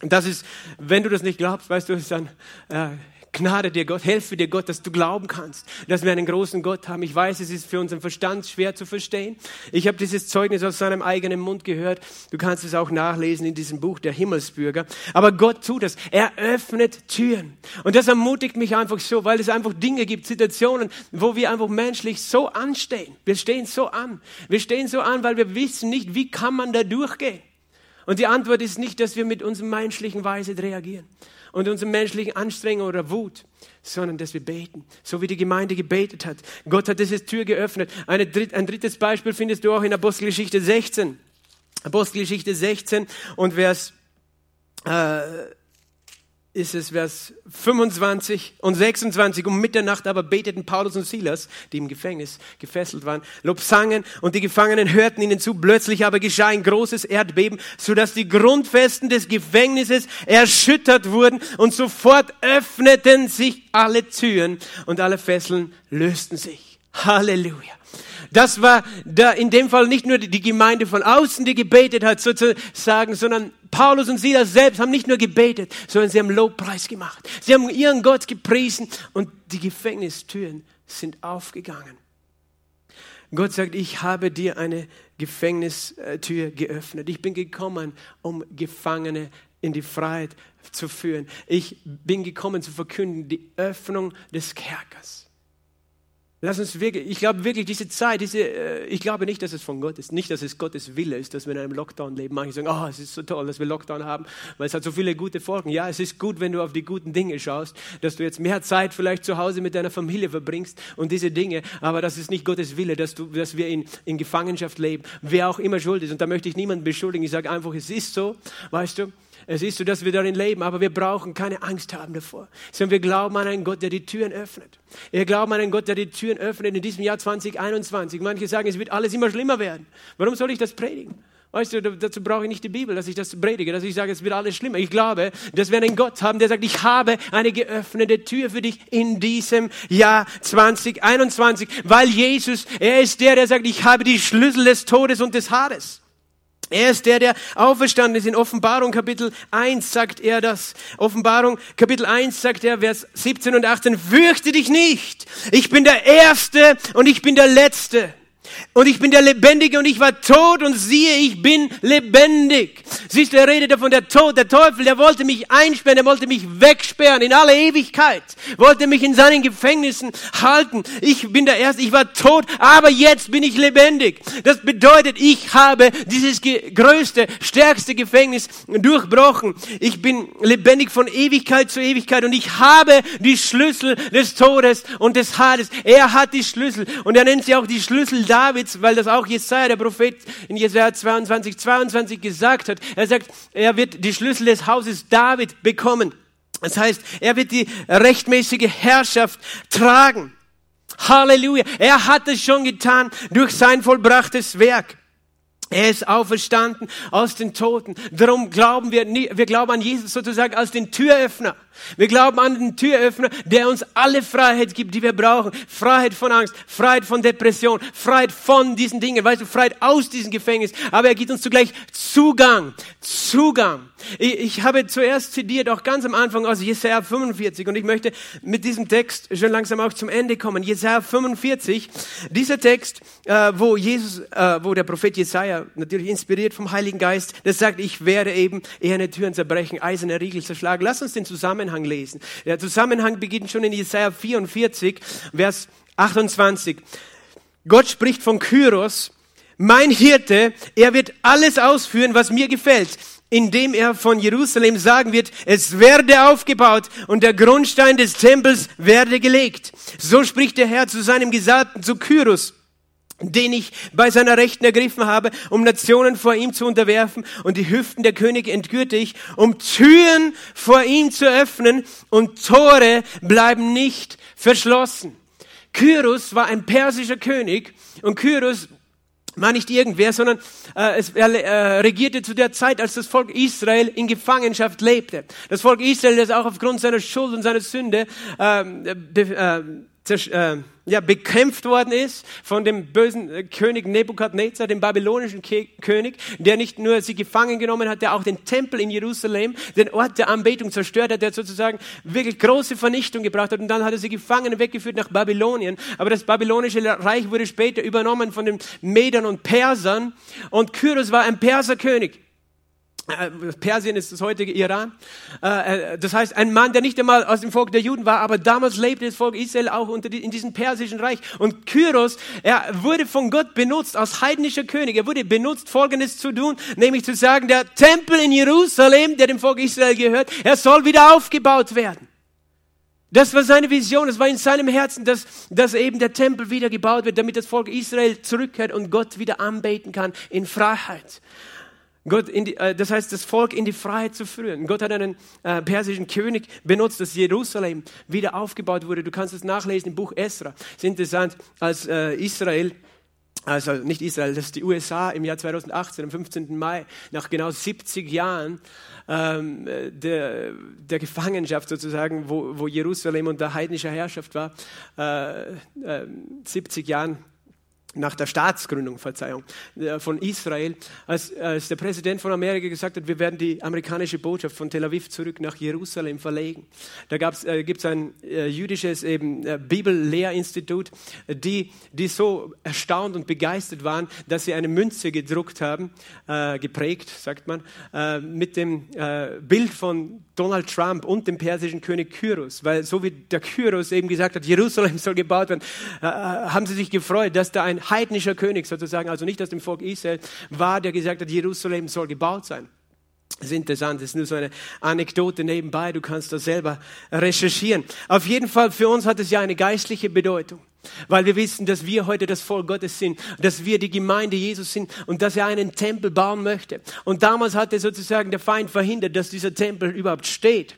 Und das ist, wenn du das nicht glaubst, weißt du, ist dann äh, Gnade dir Gott, helfe dir Gott, dass du glauben kannst, dass wir einen großen Gott haben. Ich weiß, es ist für unseren Verstand schwer zu verstehen. Ich habe dieses Zeugnis aus seinem eigenen Mund gehört. Du kannst es auch nachlesen in diesem Buch der Himmelsbürger. Aber Gott tut das. Er öffnet Türen. Und das ermutigt mich einfach so, weil es einfach Dinge gibt, Situationen, wo wir einfach menschlich so anstehen. Wir stehen so an. Wir stehen so an, weil wir wissen nicht, wie kann man da durchgehen. Und die Antwort ist nicht, dass wir mit unserem menschlichen Weise reagieren und unserer menschlichen Anstrengung oder Wut, sondern dass wir beten, so wie die Gemeinde gebetet hat. Gott hat diese Tür geöffnet. Dritt, ein drittes Beispiel findest du auch in Apostelgeschichte 16. Apostelgeschichte 16 und Vers äh, ist es Vers 25 und 26. Um Mitternacht aber beteten Paulus und Silas, die im Gefängnis gefesselt waren, Lobsangen und die Gefangenen hörten ihnen zu. Plötzlich aber geschah ein großes Erdbeben, sodass die Grundfesten des Gefängnisses erschüttert wurden und sofort öffneten sich alle Türen und alle Fesseln lösten sich. Halleluja. Das war da in dem Fall nicht nur die Gemeinde von außen, die gebetet hat sozusagen, sondern Paulus und Silas selbst haben nicht nur gebetet, sondern sie haben Lobpreis gemacht. Sie haben ihren Gott gepriesen und die Gefängnistüren sind aufgegangen. Gott sagt, ich habe dir eine Gefängnistür geöffnet. Ich bin gekommen, um Gefangene in die Freiheit zu führen. Ich bin gekommen zu verkünden die Öffnung des Kerkers. Lass uns wirklich, ich glaube wirklich, diese Zeit, diese, äh, ich glaube nicht, dass es von Gott ist, nicht, dass es Gottes Wille ist, dass wir in einem Lockdown leben. Manche sagen, oh, es ist so toll, dass wir Lockdown haben, weil es hat so viele gute Folgen. Ja, es ist gut, wenn du auf die guten Dinge schaust, dass du jetzt mehr Zeit vielleicht zu Hause mit deiner Familie verbringst und diese Dinge, aber das ist nicht Gottes Wille, dass, du, dass wir in, in Gefangenschaft leben, wer auch immer schuld ist. Und da möchte ich niemanden beschuldigen. Ich sage einfach, es ist so, weißt du, Es ist so, dass wir darin leben, aber wir brauchen keine Angst haben davor, sondern wir glauben an einen Gott, der die Türen öffnet. Wir glauben an einen Gott, der die Türen öffnet in diesem Jahr 2021. Manche sagen, es wird alles immer schlimmer werden. Warum soll ich das predigen? Weißt du, dazu brauche ich nicht die Bibel, dass ich das predige, dass ich sage, es wird alles schlimmer. Ich glaube, dass wir einen Gott haben, der sagt, ich habe eine geöffnete Tür für dich in diesem Jahr 2021, weil Jesus, er ist der, der sagt, ich habe die Schlüssel des Todes und des Hades. Er ist der, der auferstanden ist. In Offenbarung Kapitel 1 sagt er das. Offenbarung Kapitel 1 sagt er, Vers 17 und 18, fürchte dich nicht. Ich bin der Erste und ich bin der Letzte. Und ich bin der Lebendige und ich war tot und siehe, ich bin lebendig. Siehst du, er redet davon, der Tod, der Teufel, der wollte mich einsperren, der wollte mich wegsperren in alle Ewigkeit, wollte mich in seinen Gefängnissen halten. Ich bin der Erste, ich war tot, aber jetzt bin ich lebendig. Das bedeutet, ich habe dieses größte, stärkste Gefängnis durchbrochen. Ich bin lebendig von Ewigkeit zu Ewigkeit und ich habe die Schlüssel des Todes und des Hades. Er hat die Schlüssel und er nennt sie auch die Schlüssel Davids, weil das auch Jesaja, der Prophet in Jesaja 22, 22 gesagt hat. Er sagt, er wird die Schlüssel des Hauses David bekommen. Das heißt, er wird die rechtmäßige Herrschaft tragen. Halleluja. Er hat es schon getan durch sein vollbrachtes Werk. Er ist auferstanden aus den Toten. Darum glauben wir, wir glauben an Jesus sozusagen als den Türöffner. Wir glauben an den Türöffner, der uns alle Freiheit gibt, die wir brauchen. Freiheit von Angst, Freiheit von Depression, Freiheit von diesen Dingen, weißt du, Freiheit aus diesem Gefängnis. Aber er gibt uns zugleich Zugang, Zugang. Ich, ich habe zuerst zitiert, auch ganz am Anfang aus Jesaja 45 und ich möchte mit diesem Text schon langsam auch zum Ende kommen. Jesaja 45, dieser Text, äh, wo Jesus, äh, wo der Prophet Jesaja, natürlich inspiriert vom Heiligen Geist, das sagt, ich werde eben eherne Türen zerbrechen, eiserne Riegel zerschlagen. Lass uns den Zusammenhang lesen. Der Zusammenhang beginnt schon in Jesaja 44, Vers 28. Gott spricht von Kyros, mein Hirte, er wird alles ausführen, was mir gefällt, indem er von Jerusalem sagen wird, es werde aufgebaut und der Grundstein des Tempels werde gelegt. So spricht der Herr zu seinem Gesalbten, zu Kyros den ich bei seiner Rechten ergriffen habe, um Nationen vor ihm zu unterwerfen und die Hüften der Könige entgürte ich, um Türen vor ihm zu öffnen und Tore bleiben nicht verschlossen. Kyros war ein persischer König und Kyros war nicht irgendwer, sondern äh, es, er äh, regierte zu der Zeit, als das Volk Israel in Gefangenschaft lebte. Das Volk Israel, das auch aufgrund seiner Schuld und seiner Sünde ähm, äh, äh, ja, bekämpft worden ist von dem bösen äh, König Nebukadnezar, dem babylonischen König, der nicht nur sie gefangen genommen hat, der auch den Tempel in Jerusalem, den Ort der Anbetung zerstört hat, der sozusagen wirklich große Vernichtung gebracht hat. Und dann hat er sie gefangen und weggeführt nach Babylonien. Aber das babylonische Reich wurde später übernommen von den Medern und Persern. Und Kyros war ein Perserkönig. Äh, Persien ist das heutige Iran. Äh, äh, das heißt, ein Mann, der nicht einmal aus dem Volk der Juden war, aber damals lebte das Volk Israel auch unter in diesem persischen Reich. Und Kyros, er wurde von Gott benutzt als heidnischer König. Er wurde benutzt, Folgendes zu tun, nämlich zu sagen, der Tempel in Jerusalem, der dem Volk Israel gehört, er soll wieder aufgebaut werden. Das war seine Vision, es war in seinem Herzen, dass, dass eben der Tempel wieder gebaut wird, damit das Volk Israel zurückkehrt und Gott wieder anbeten kann in Freiheit. Gott die, äh, das heißt, das Volk in die Freiheit zu führen. Gott hat einen äh, persischen König benutzt, dass Jerusalem wieder aufgebaut wurde. Du kannst es nachlesen im Buch Esra. Es ist interessant, als äh, Israel also nicht Israel, das ist die USA im Jahr 2018, am 15. Mai, nach genau 70 Jahren ähm, der, der Gefangenschaft sozusagen, wo, wo Jerusalem unter heidnischer Herrschaft war, äh, äh, 70 Jahren nach der Staatsgründung, Verzeihung, äh, von Israel, als, als der Präsident von Amerika gesagt hat, wir werden die amerikanische Botschaft von Tel Aviv zurück nach Jerusalem verlegen. Da äh, gibt es ein äh, jüdisches äh, Bibellehrinstitut, die, die so erstaunt und begeistert waren, dass sie eine Münze gedruckt haben, äh, geprägt, sagt man, äh, mit dem äh, Bild von Donald Trump und dem persischen König Kyros, weil so wie der Kyros eben gesagt hat, Jerusalem soll gebaut werden, haben sie sich gefreut, dass da ein heidnischer König sozusagen, also nicht aus dem Volk Israel, war, der gesagt hat, Jerusalem soll gebaut sein. Das ist interessant, das ist nur so eine Anekdote nebenbei, du kannst das selber recherchieren. Auf jeden Fall, für uns hat es ja eine geistliche Bedeutung. Weil wir wissen, dass wir heute das Volk Gottes sind, dass wir die Gemeinde Jesus sind und dass er einen Tempel bauen möchte. Und damals hatte sozusagen der Feind verhindert, dass dieser Tempel überhaupt steht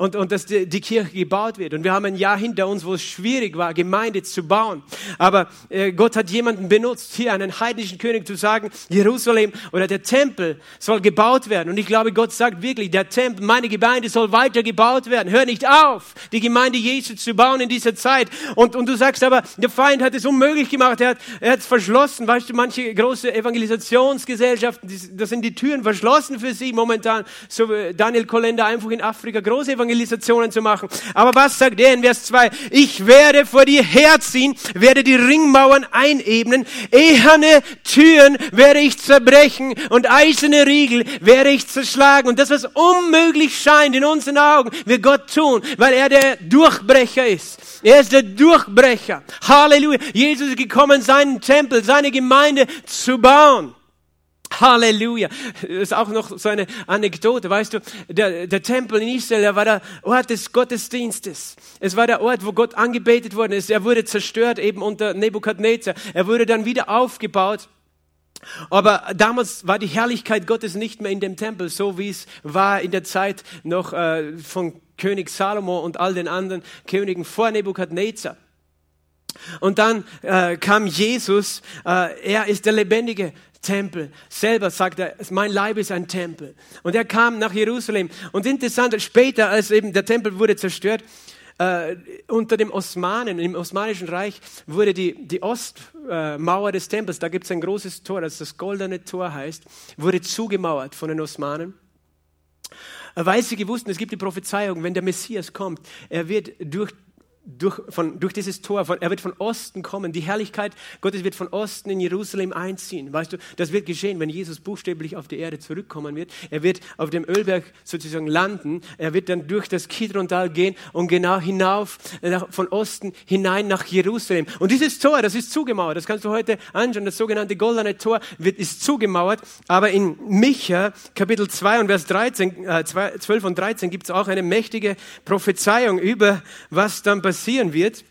und, und dass die, die, Kirche gebaut wird. Und wir haben ein Jahr hinter uns, wo es schwierig war, Gemeinde zu bauen. Aber äh, Gott hat jemanden benutzt, hier einen heidnischen König zu sagen, Jerusalem oder der Tempel soll gebaut werden. Und ich glaube, Gott sagt wirklich, der Tempel, meine Gemeinde soll weiter gebaut werden. Hör nicht auf, die Gemeinde Jesu zu bauen in dieser Zeit. Und, und du sagst aber, der Feind hat es unmöglich gemacht. Er hat er hat es verschlossen. Weißt du, manche große Evangelisationsgesellschaften, da sind die Türen verschlossen für sie momentan. So Daniel Kolender einfach in Afrika große Evangelisation Evangelisationen zu machen. Aber was sagt er in Vers 2? Ich werde vor dir herziehen, werde die Ringmauern einebnen, eherne Türen werde ich zerbrechen und eiserne Riegel werde ich zerschlagen. Und das, was unmöglich scheint in unseren Augen, wird Gott tun, weil er der Durchbrecher ist. Er ist der Durchbrecher. Halleluja. Jesus ist gekommen, seinen Tempel, seine Gemeinde zu bauen. Halleluja. Das ist auch noch so eine Anekdote. Weißt du, der, der Tempel in Israel, der war der Ort des Gottesdienstes. Es war der Ort, wo Gott angebetet worden ist. Er wurde zerstört eben unter Nebukadnezar. Er wurde dann wieder aufgebaut. Aber damals war die Herrlichkeit Gottes nicht mehr in dem Tempel, so wie es war in der Zeit noch äh, von König Salomo und all den anderen Königen vor Nebukadnezar. Und dann äh, kam Jesus, äh, er ist der lebendige Tempel. Selber sagt er, mein Leib ist ein Tempel. Und er kam nach Jerusalem. Und interessant, später, als eben der Tempel wurde zerstört, äh, unter dem Osmanen, im Osmanischen Reich, wurde die, die Ostmauer des Tempels, da gibt es ein großes Tor, das das Goldene Tor heißt, wurde zugemauert von den Osmanen. Weil sie gewusst, es gibt die Prophezeiung, wenn der Messias kommt, er wird durch durch, von, durch dieses Tor, von, er wird von Osten kommen. Die Herrlichkeit Gottes wird von Osten in Jerusalem einziehen. Weißt du, das wird geschehen, wenn Jesus buchstäblich auf die Erde zurückkommen wird. Er wird auf dem Ölberg sozusagen landen. Er wird dann durch das Kidrontal gehen und genau hinauf, von Osten hinein nach Jerusalem. Und dieses Tor, das ist zugemauert. Das kannst du heute anschauen. Das sogenannte goldene Tor wird, ist zugemauert. Aber in Micha, Kapitel 2 und Vers 13, äh, 12 und 13 gibt es auch eine mächtige Prophezeiung über, was dann passiert passieren wird.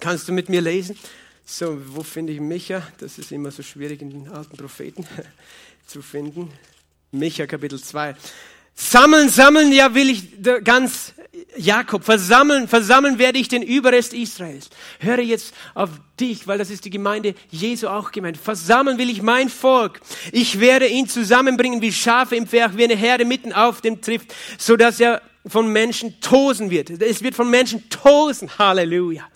Kannst du mit mir lesen? So, wo finde ich Micha? Das ist immer so schwierig in den alten Propheten zu finden. Micha Kapitel 2. Sammeln, sammeln, ja will ich ganz Jakob, versammeln, versammeln werde ich den Überrest Israels. Höre jetzt auf dich, weil das ist die Gemeinde Jesu auch gemeint. Versammeln will ich mein Volk. Ich werde ihn zusammenbringen wie Schafe im Pferd, wie eine Herde mitten auf dem trifft, so dass er von Menschen tosen wird. Es wird von Menschen tosen. Halleluja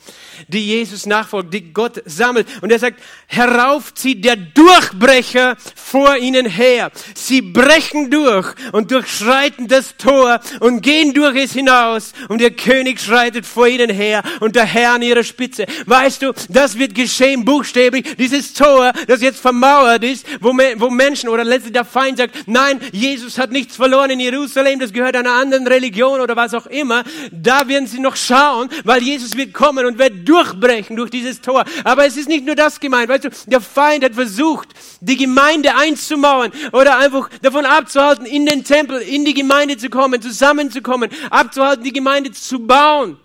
die Jesus nachfolgt, die Gott sammelt. Und er sagt, herauf zieht der Durchbrecher vor ihnen her. Sie brechen durch und durchschreiten das Tor und gehen durch es hinaus und der König schreitet vor ihnen her und der Herr an ihrer Spitze. Weißt du, das wird geschehen buchstäblich. Dieses Tor, das jetzt vermauert ist, wo, wo Menschen oder letztlich der Feind sagt, nein, Jesus hat nichts verloren in Jerusalem, das gehört einer anderen Religion oder was auch immer. Da werden sie noch schauen, weil Jesus wird kommen und wird durchbrechen durch dieses Tor. Aber es ist nicht nur das gemeint. Weißt du, der Feind hat versucht, die Gemeinde einzumauern oder einfach davon abzuhalten, in den Tempel, in die Gemeinde zu kommen, zusammenzukommen, abzuhalten, die Gemeinde zu bauen.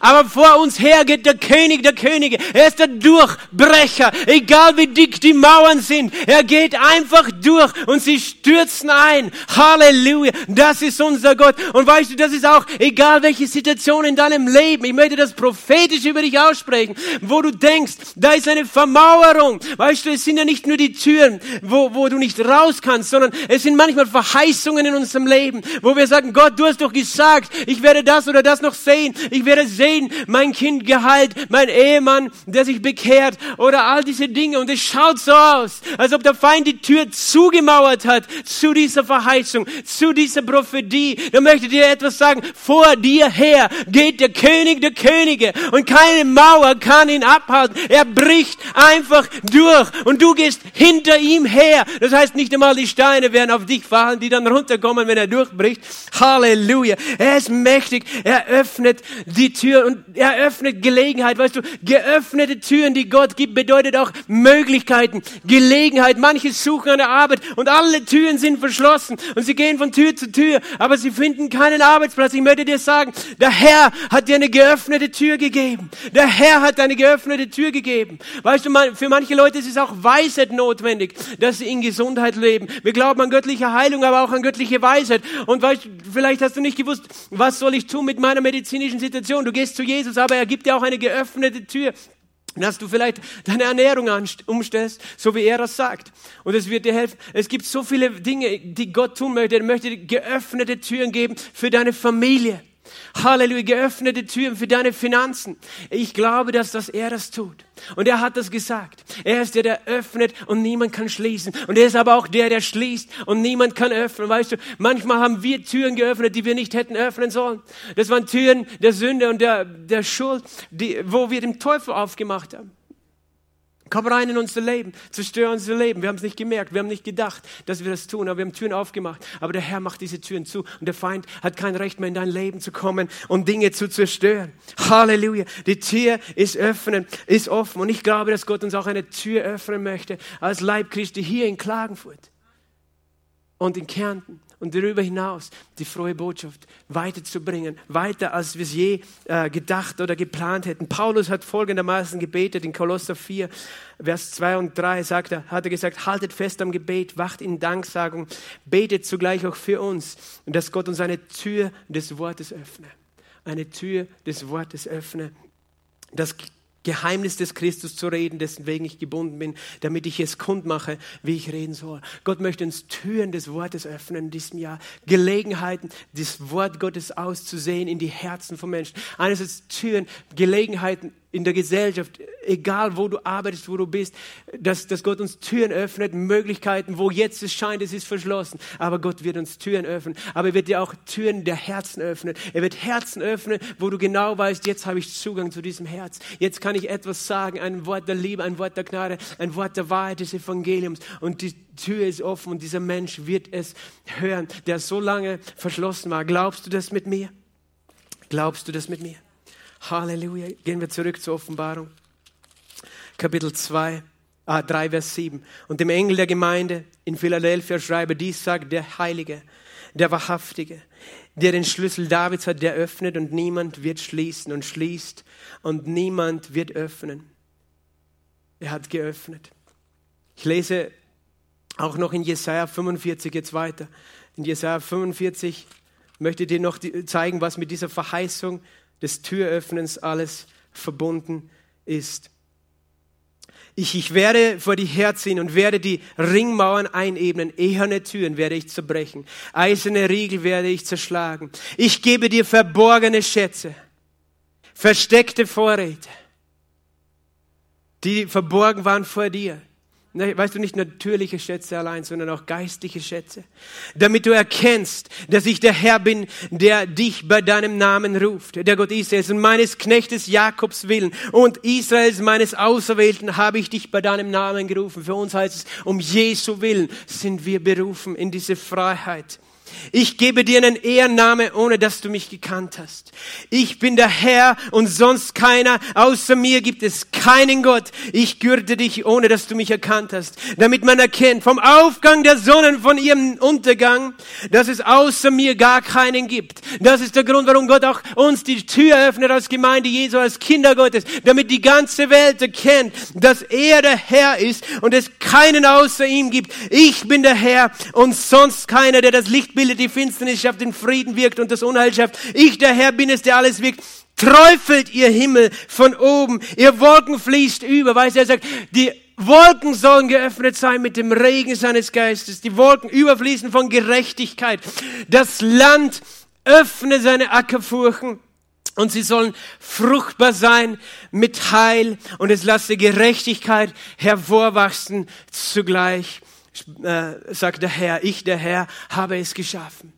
Aber vor uns her der König der Könige. Er ist der Durchbrecher. Egal wie dick die Mauern sind. Er geht einfach durch und sie stürzen ein. Halleluja. Das ist unser Gott. Und weißt du, das ist auch, egal welche Situation in deinem Leben, ich möchte das prophetisch über dich aussprechen, wo du denkst, da ist eine Vermauerung. Weißt du, es sind ja nicht nur die Türen, wo, wo du nicht raus kannst, sondern es sind manchmal Verheißungen in unserem Leben, wo wir sagen, Gott, du hast doch gesagt, ich werde das oder das noch sehen. Ich werde sehen, mein Kind geheilt, mein Ehemann, der sich bekehrt oder all diese Dinge. Und es schaut so aus, als ob der Feind die Tür zugemauert hat zu dieser Verheißung, zu dieser Prophetie. Da möchte dir etwas sagen. Vor dir her geht der König der Könige und keine Mauer kann ihn abhalten. Er bricht einfach durch und du gehst hinter ihm her. Das heißt, nicht einmal die Steine werden auf dich fallen, die dann runterkommen, wenn er durchbricht. Halleluja. Er ist mächtig. Er öffnet die Tür und er öffnet Gelegenheit. Weißt du, geöffnete Türen, die Gott gibt, bedeutet auch Möglichkeiten, Gelegenheit. Manche suchen eine Arbeit und alle Türen sind verschlossen und sie gehen von Tür zu Tür, aber sie finden keinen Arbeitsplatz. Ich möchte dir sagen, der Herr hat dir eine geöffnete Tür gegeben. Der Herr hat eine geöffnete Tür gegeben. Weißt du, für manche Leute ist es auch Weisheit notwendig, dass sie in Gesundheit leben. Wir glauben an göttliche Heilung, aber auch an göttliche Weisheit. Und weißt du, vielleicht hast du nicht gewusst, was soll ich tun mit meiner medizinischen Situation? Du gehst zu Jesus, aber er gibt dir auch eine geöffnete Tür dass du vielleicht deine Ernährung umstellst, so wie er das sagt. Und es wird dir helfen. Es gibt so viele Dinge, die Gott tun möchte. Er möchte geöffnete Türen geben für deine Familie. Halleluja, geöffnete Türen für deine Finanzen. Ich glaube, dass das er das tut. Und er hat das gesagt. Er ist der, der öffnet und niemand kann schließen. Und er ist aber auch der, der schließt und niemand kann öffnen. Weißt du, manchmal haben wir Türen geöffnet, die wir nicht hätten öffnen sollen. Das waren Türen der Sünde und der, der Schuld, die, wo wir dem Teufel aufgemacht haben. Komm rein in unser Leben, zerstör unser Leben. Wir haben es nicht gemerkt, wir haben nicht gedacht, dass wir das tun, aber wir haben Türen aufgemacht. Aber der Herr macht diese Türen zu und der Feind hat kein Recht mehr in dein Leben zu kommen und Dinge zu zerstören. Halleluja. Die Tür ist öffnen, ist offen und ich glaube, dass Gott uns auch eine Tür öffnen möchte als Leib Christi hier in Klagenfurt und in Kärnten und darüber hinaus die frohe Botschaft weiterzubringen, weiter als wir es je äh, gedacht oder geplant hätten. Paulus hat folgendermaßen gebetet in Kolosser 4, Vers 2 und 3 sagt er, hat er gesagt, haltet fest am Gebet, wacht in Danksagung, betet zugleich auch für uns dass Gott uns eine Tür des Wortes öffne. Eine Tür des Wortes öffne. Das Geheimnis des Christus zu reden, dessen wegen ich gebunden bin, damit ich es kundmache, wie ich reden soll. Gott möchte uns Türen des Wortes öffnen in diesem Jahr, Gelegenheiten, das Wort Gottes auszusehen in die Herzen von Menschen. Einerseits Türen, Gelegenheiten, in der Gesellschaft, egal wo du arbeitest, wo du bist, dass, dass Gott uns Türen öffnet, Möglichkeiten, wo jetzt es scheint, es ist verschlossen. Aber Gott wird uns Türen öffnen. Aber er wird dir auch Türen der Herzen öffnen. Er wird Herzen öffnen, wo du genau weißt, jetzt habe ich Zugang zu diesem Herz. Jetzt kann ich etwas sagen, ein Wort der Liebe, ein Wort der Gnade, ein Wort der Wahrheit des Evangeliums. Und die Tür ist offen und dieser Mensch wird es hören, der so lange verschlossen war. Glaubst du das mit mir? Glaubst du das mit mir? Halleluja. Gehen wir zurück zur Offenbarung. Kapitel 2, ah, 3, Vers 7. Und dem Engel der Gemeinde in Philadelphia schreibe, dies sagt der Heilige, der Wahrhaftige, der den Schlüssel Davids hat, der öffnet und niemand wird schließen und schließt und niemand wird öffnen. Er hat geöffnet. Ich lese auch noch in Jesaja 45 jetzt weiter. In Jesaja 45 möchte ich dir noch zeigen, was mit dieser Verheißung des Türöffnens alles verbunden ist. Ich, ich werde vor die herziehen und werde die Ringmauern einebnen. Eherne Türen werde ich zerbrechen. Eiserne Riegel werde ich zerschlagen. Ich gebe dir verborgene Schätze, versteckte Vorräte, die verborgen waren vor dir. Weißt du, nicht natürliche Schätze allein, sondern auch geistliche Schätze. Damit du erkennst, dass ich der Herr bin, der dich bei deinem Namen ruft, der Gott Israels und meines Knechtes Jakobs willen und Israels meines Auserwählten habe ich dich bei deinem Namen gerufen. Für uns heißt es, um Jesu willen sind wir berufen in diese Freiheit. Ich gebe dir einen Ehrenname, ohne dass du mich gekannt hast. Ich bin der Herr und sonst keiner. Außer mir gibt es keinen Gott. Ich gürte dich, ohne dass du mich erkannt hast. Damit man erkennt, vom Aufgang der Sonne, von ihrem Untergang, dass es außer mir gar keinen gibt. Das ist der Grund, warum Gott auch uns die Tür öffnet als Gemeinde Jesu, als Kinder Gottes. Damit die ganze Welt erkennt, dass er der Herr ist und es keinen außer ihm gibt. Ich bin der Herr und sonst keiner, der das Licht bildet, die Finsternis schafft, den Frieden wirkt und das Unheil schafft. Ich, der Herr, bin es, der alles wirkt. Träufelt ihr Himmel von oben, ihr Wolken fließt über. Weißt du, er sagt, die Wolken sollen geöffnet sein mit dem Regen seines Geistes. Die Wolken überfließen von Gerechtigkeit. Das Land öffne seine Ackerfurchen. Und sie sollen fruchtbar sein mit Heil und es lasse Gerechtigkeit hervorwachsen zugleich äh, sagt der Herr, ich der Herr habe es geschaffen.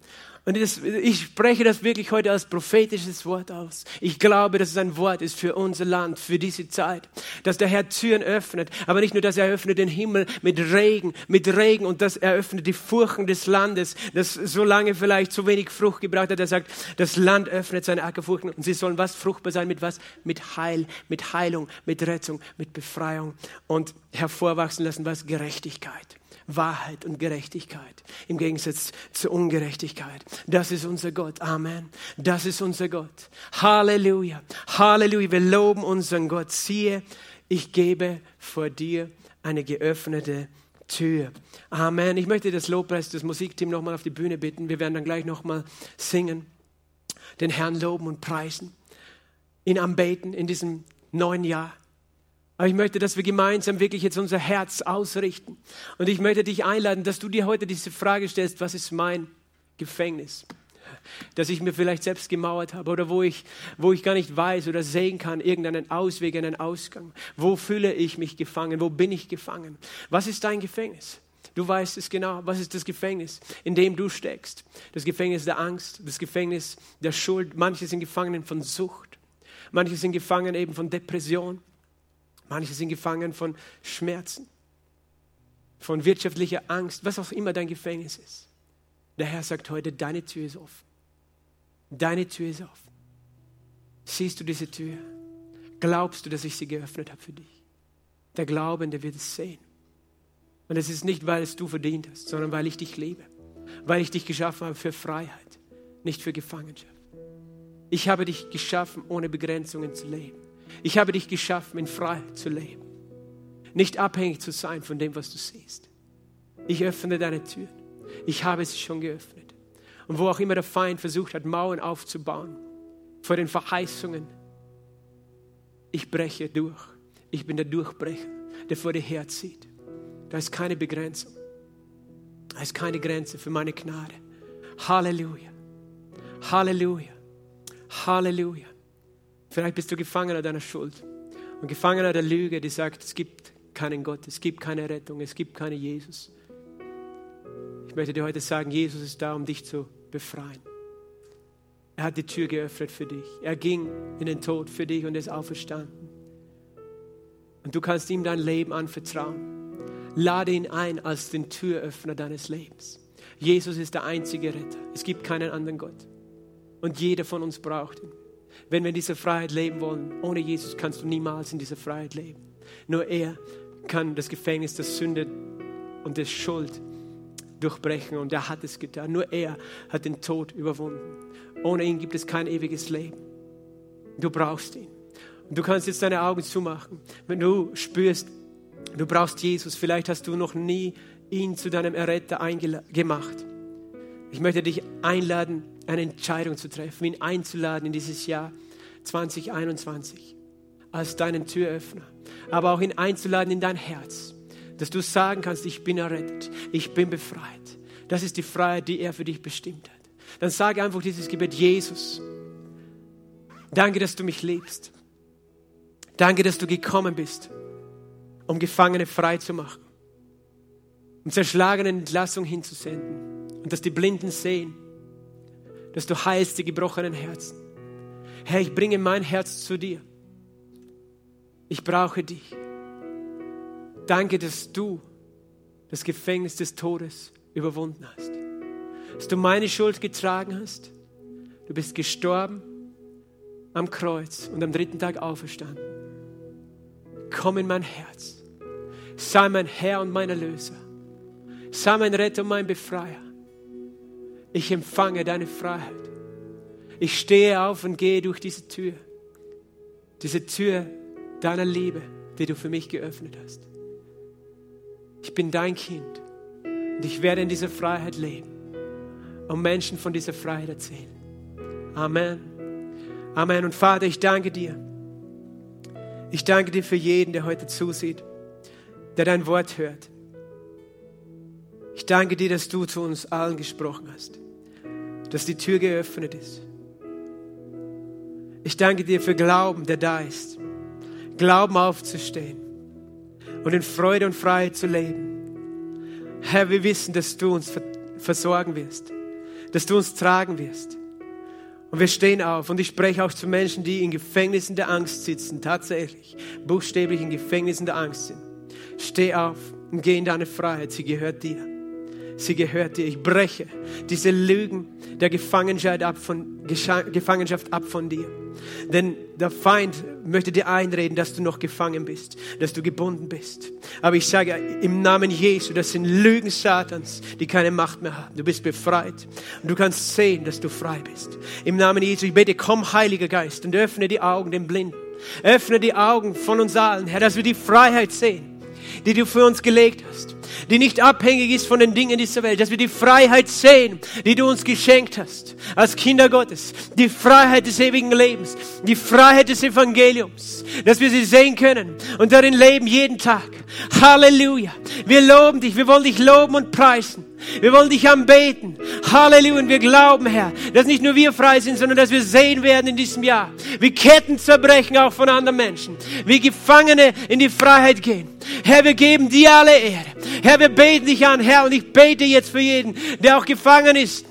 Und das, ich spreche das wirklich heute als prophetisches Wort aus. Ich glaube, dass es ein Wort ist für unser Land, für diese Zeit. Dass der Herr Türen öffnet. Aber nicht nur, dass er öffnet den Himmel mit Regen, mit Regen und dass er öffnet die Furchen des Landes, das so lange vielleicht zu wenig Frucht gebracht hat. Er sagt, das Land öffnet seine Ackerfurchen und sie sollen was fruchtbar sein mit was? Mit Heil, mit Heilung, mit Rettung, mit Befreiung und hervorwachsen lassen was? Gerechtigkeit. Wahrheit und Gerechtigkeit im Gegensatz zur Ungerechtigkeit. Das ist unser Gott. Amen. Das ist unser Gott. Halleluja. Halleluja. Wir loben unseren Gott. Siehe, ich gebe vor dir eine geöffnete Tür. Amen. Ich möchte das Lobpreis, das Musikteam nochmal auf die Bühne bitten. Wir werden dann gleich nochmal singen, den Herrn loben und preisen, ihn anbeten in diesem neuen Jahr. Aber ich möchte, dass wir gemeinsam wirklich jetzt unser Herz ausrichten. Und ich möchte dich einladen, dass du dir heute diese Frage stellst, was ist mein Gefängnis? Das ich mir vielleicht selbst gemauert habe oder wo ich, wo ich gar nicht weiß oder sehen kann, irgendeinen Ausweg, einen Ausgang. Wo fühle ich mich gefangen? Wo bin ich gefangen? Was ist dein Gefängnis? Du weißt es genau. Was ist das Gefängnis, in dem du steckst? Das Gefängnis der Angst, das Gefängnis der Schuld. Manche sind Gefangenen von Sucht. Manche sind gefangen eben von Depression. Manche sind gefangen von Schmerzen, von wirtschaftlicher Angst, was auch immer dein Gefängnis ist. Der Herr sagt heute, deine Tür ist offen. Deine Tür ist offen. Siehst du diese Tür? Glaubst du, dass ich sie geöffnet habe für dich? Der Glaubende wird es sehen. Und es ist nicht, weil es du verdient hast, sondern weil ich dich liebe. Weil ich dich geschaffen habe für Freiheit, nicht für Gefangenschaft. Ich habe dich geschaffen, ohne Begrenzungen zu leben. Ich habe dich geschaffen, in Freiheit zu leben. Nicht abhängig zu sein von dem, was du siehst. Ich öffne deine Türen. Ich habe sie schon geöffnet. Und wo auch immer der Feind versucht hat, Mauern aufzubauen vor den Verheißungen, ich breche durch. Ich bin der Durchbrecher, der vor dir herzieht. Da ist keine Begrenzung. Da ist keine Grenze für meine Gnade. Halleluja. Halleluja. Halleluja. Vielleicht bist du Gefangener deiner Schuld und Gefangener der Lüge, die sagt, es gibt keinen Gott, es gibt keine Rettung, es gibt keinen Jesus. Ich möchte dir heute sagen, Jesus ist da, um dich zu befreien. Er hat die Tür geöffnet für dich. Er ging in den Tod für dich und ist auferstanden. Und du kannst ihm dein Leben anvertrauen. Lade ihn ein als den Türöffner deines Lebens. Jesus ist der einzige Retter. Es gibt keinen anderen Gott. Und jeder von uns braucht ihn. Wenn wir in dieser Freiheit leben wollen, ohne Jesus kannst du niemals in dieser Freiheit leben. Nur er kann das Gefängnis der Sünde und der Schuld durchbrechen und er hat es getan. Nur er hat den Tod überwunden. Ohne ihn gibt es kein ewiges Leben. Du brauchst ihn. Und du kannst jetzt deine Augen zumachen. Wenn du spürst, du brauchst Jesus, vielleicht hast du noch nie ihn zu deinem Erretter gemacht. Ich möchte dich einladen, eine Entscheidung zu treffen, ihn einzuladen in dieses Jahr 2021 als deinen Türöffner, aber auch ihn einzuladen in dein Herz, dass du sagen kannst, ich bin errettet, ich bin befreit. Das ist die Freiheit, die er für dich bestimmt hat. Dann sage einfach dieses Gebet, Jesus, danke, dass du mich liebst. Danke, dass du gekommen bist, um Gefangene frei zu machen, um zerschlagenen Entlassung hinzusenden und dass die Blinden sehen dass du heilst die gebrochenen Herzen. Herr, ich bringe mein Herz zu dir. Ich brauche dich. Danke, dass du das Gefängnis des Todes überwunden hast. Dass du meine Schuld getragen hast. Du bist gestorben am Kreuz und am dritten Tag auferstanden. Komm in mein Herz. Sei mein Herr und mein Erlöser. Sei mein Retter und mein Befreier. Ich empfange deine Freiheit. Ich stehe auf und gehe durch diese Tür. Diese Tür deiner Liebe, die du für mich geöffnet hast. Ich bin dein Kind und ich werde in dieser Freiheit leben und Menschen von dieser Freiheit erzählen. Amen. Amen. Und Vater, ich danke dir. Ich danke dir für jeden, der heute zusieht, der dein Wort hört. Ich danke dir, dass du zu uns allen gesprochen hast dass die Tür geöffnet ist. Ich danke dir für Glauben, der da ist. Glauben aufzustehen und in Freude und Freiheit zu leben. Herr, wir wissen, dass du uns versorgen wirst, dass du uns tragen wirst. Und wir stehen auf und ich spreche auch zu Menschen, die in Gefängnissen der Angst sitzen, tatsächlich, buchstäblich in Gefängnissen der Angst sind. Steh auf und geh in deine Freiheit, sie gehört dir. Sie gehört dir. Ich breche diese Lügen der Gefangenschaft ab von, Gefangenschaft ab von dir. Denn der Feind möchte dir einreden, dass du noch gefangen bist, dass du gebunden bist. Aber ich sage im Namen Jesu, das sind Lügen Satans, die keine Macht mehr haben. Du bist befreit und du kannst sehen, dass du frei bist. Im Namen Jesu, ich bete, komm Heiliger Geist und öffne die Augen den Blinden. Öffne die Augen von uns allen, Herr, dass wir die Freiheit sehen, die du für uns gelegt hast die nicht abhängig ist von den Dingen dieser Welt, dass wir die Freiheit sehen, die du uns geschenkt hast, als Kinder Gottes, die Freiheit des ewigen Lebens, die Freiheit des Evangeliums, dass wir sie sehen können und darin leben jeden Tag. Halleluja. Wir loben dich, wir wollen dich loben und preisen. Wir wollen dich anbeten. Halleluja. Und wir glauben, Herr, dass nicht nur wir frei sind, sondern dass wir sehen werden in diesem Jahr, wie Ketten zerbrechen auch von anderen Menschen, wie Gefangene in die Freiheit gehen. Herr, wir geben dir alle Ehre. Herr, wir beten dich an, Herr, und ich bete jetzt für jeden, der auch gefangen ist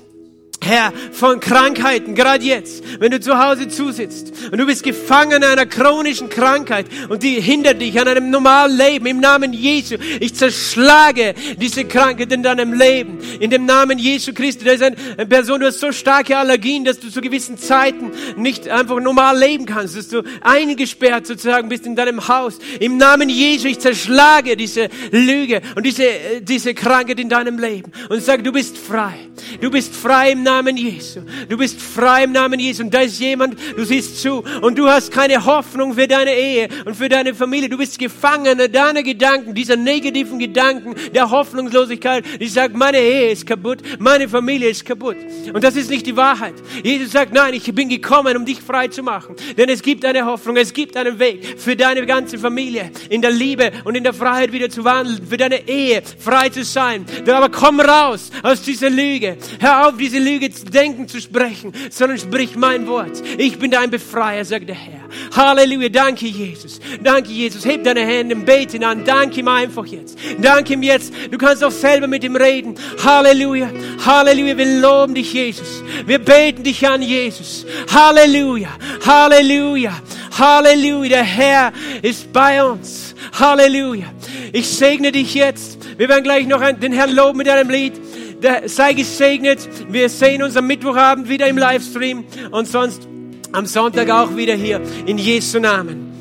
Herr, von Krankheiten, gerade jetzt, wenn du zu Hause zusitzt und du bist gefangen einer chronischen Krankheit und die hindert dich an einem normalen Leben, im Namen Jesu, ich zerschlage diese Krankheit in deinem Leben, in dem Namen Jesu Christi. Da ist eine Person, du hast so starke Allergien, dass du zu gewissen Zeiten nicht einfach normal leben kannst, dass du eingesperrt sozusagen bist in deinem Haus. Im Namen Jesu, ich zerschlage diese Lüge und diese, äh, diese Krankheit in deinem Leben und sage, du bist frei. Du bist frei im Namen Namen Jesu. Du bist frei im Namen Jesu. Und da ist jemand, du siehst zu und du hast keine Hoffnung für deine Ehe und für deine Familie. Du bist gefangen deiner Gedanken, dieser negativen Gedanken der Hoffnungslosigkeit. Die sagt, meine Ehe ist kaputt, meine Familie ist kaputt. Und das ist nicht die Wahrheit. Jesus sagt, nein, ich bin gekommen, um dich frei zu machen. Denn es gibt eine Hoffnung, es gibt einen Weg für deine ganze Familie in der Liebe und in der Freiheit wieder zu wandeln, für deine Ehe frei zu sein. Aber komm raus aus dieser Lüge. Hör auf, diese Lüge zu denken, zu sprechen, sondern sprich mein Wort. Ich bin dein Befreier, sagt der Herr. Halleluja, danke Jesus. Danke Jesus. Heb deine Hände und bete ihn an. Danke ihm einfach jetzt. Danke ihm jetzt. Du kannst auch selber mit ihm reden. Halleluja. Halleluja. Wir loben dich, Jesus. Wir beten dich an, Jesus. Halleluja. Halleluja. Halleluja. Der Herr ist bei uns. Halleluja. Ich segne dich jetzt. Wir werden gleich noch den Herrn loben mit einem Lied sei gesegnet. Wir sehen uns am Mittwochabend wieder im Livestream und sonst am Sonntag auch wieder hier in Jesu Namen.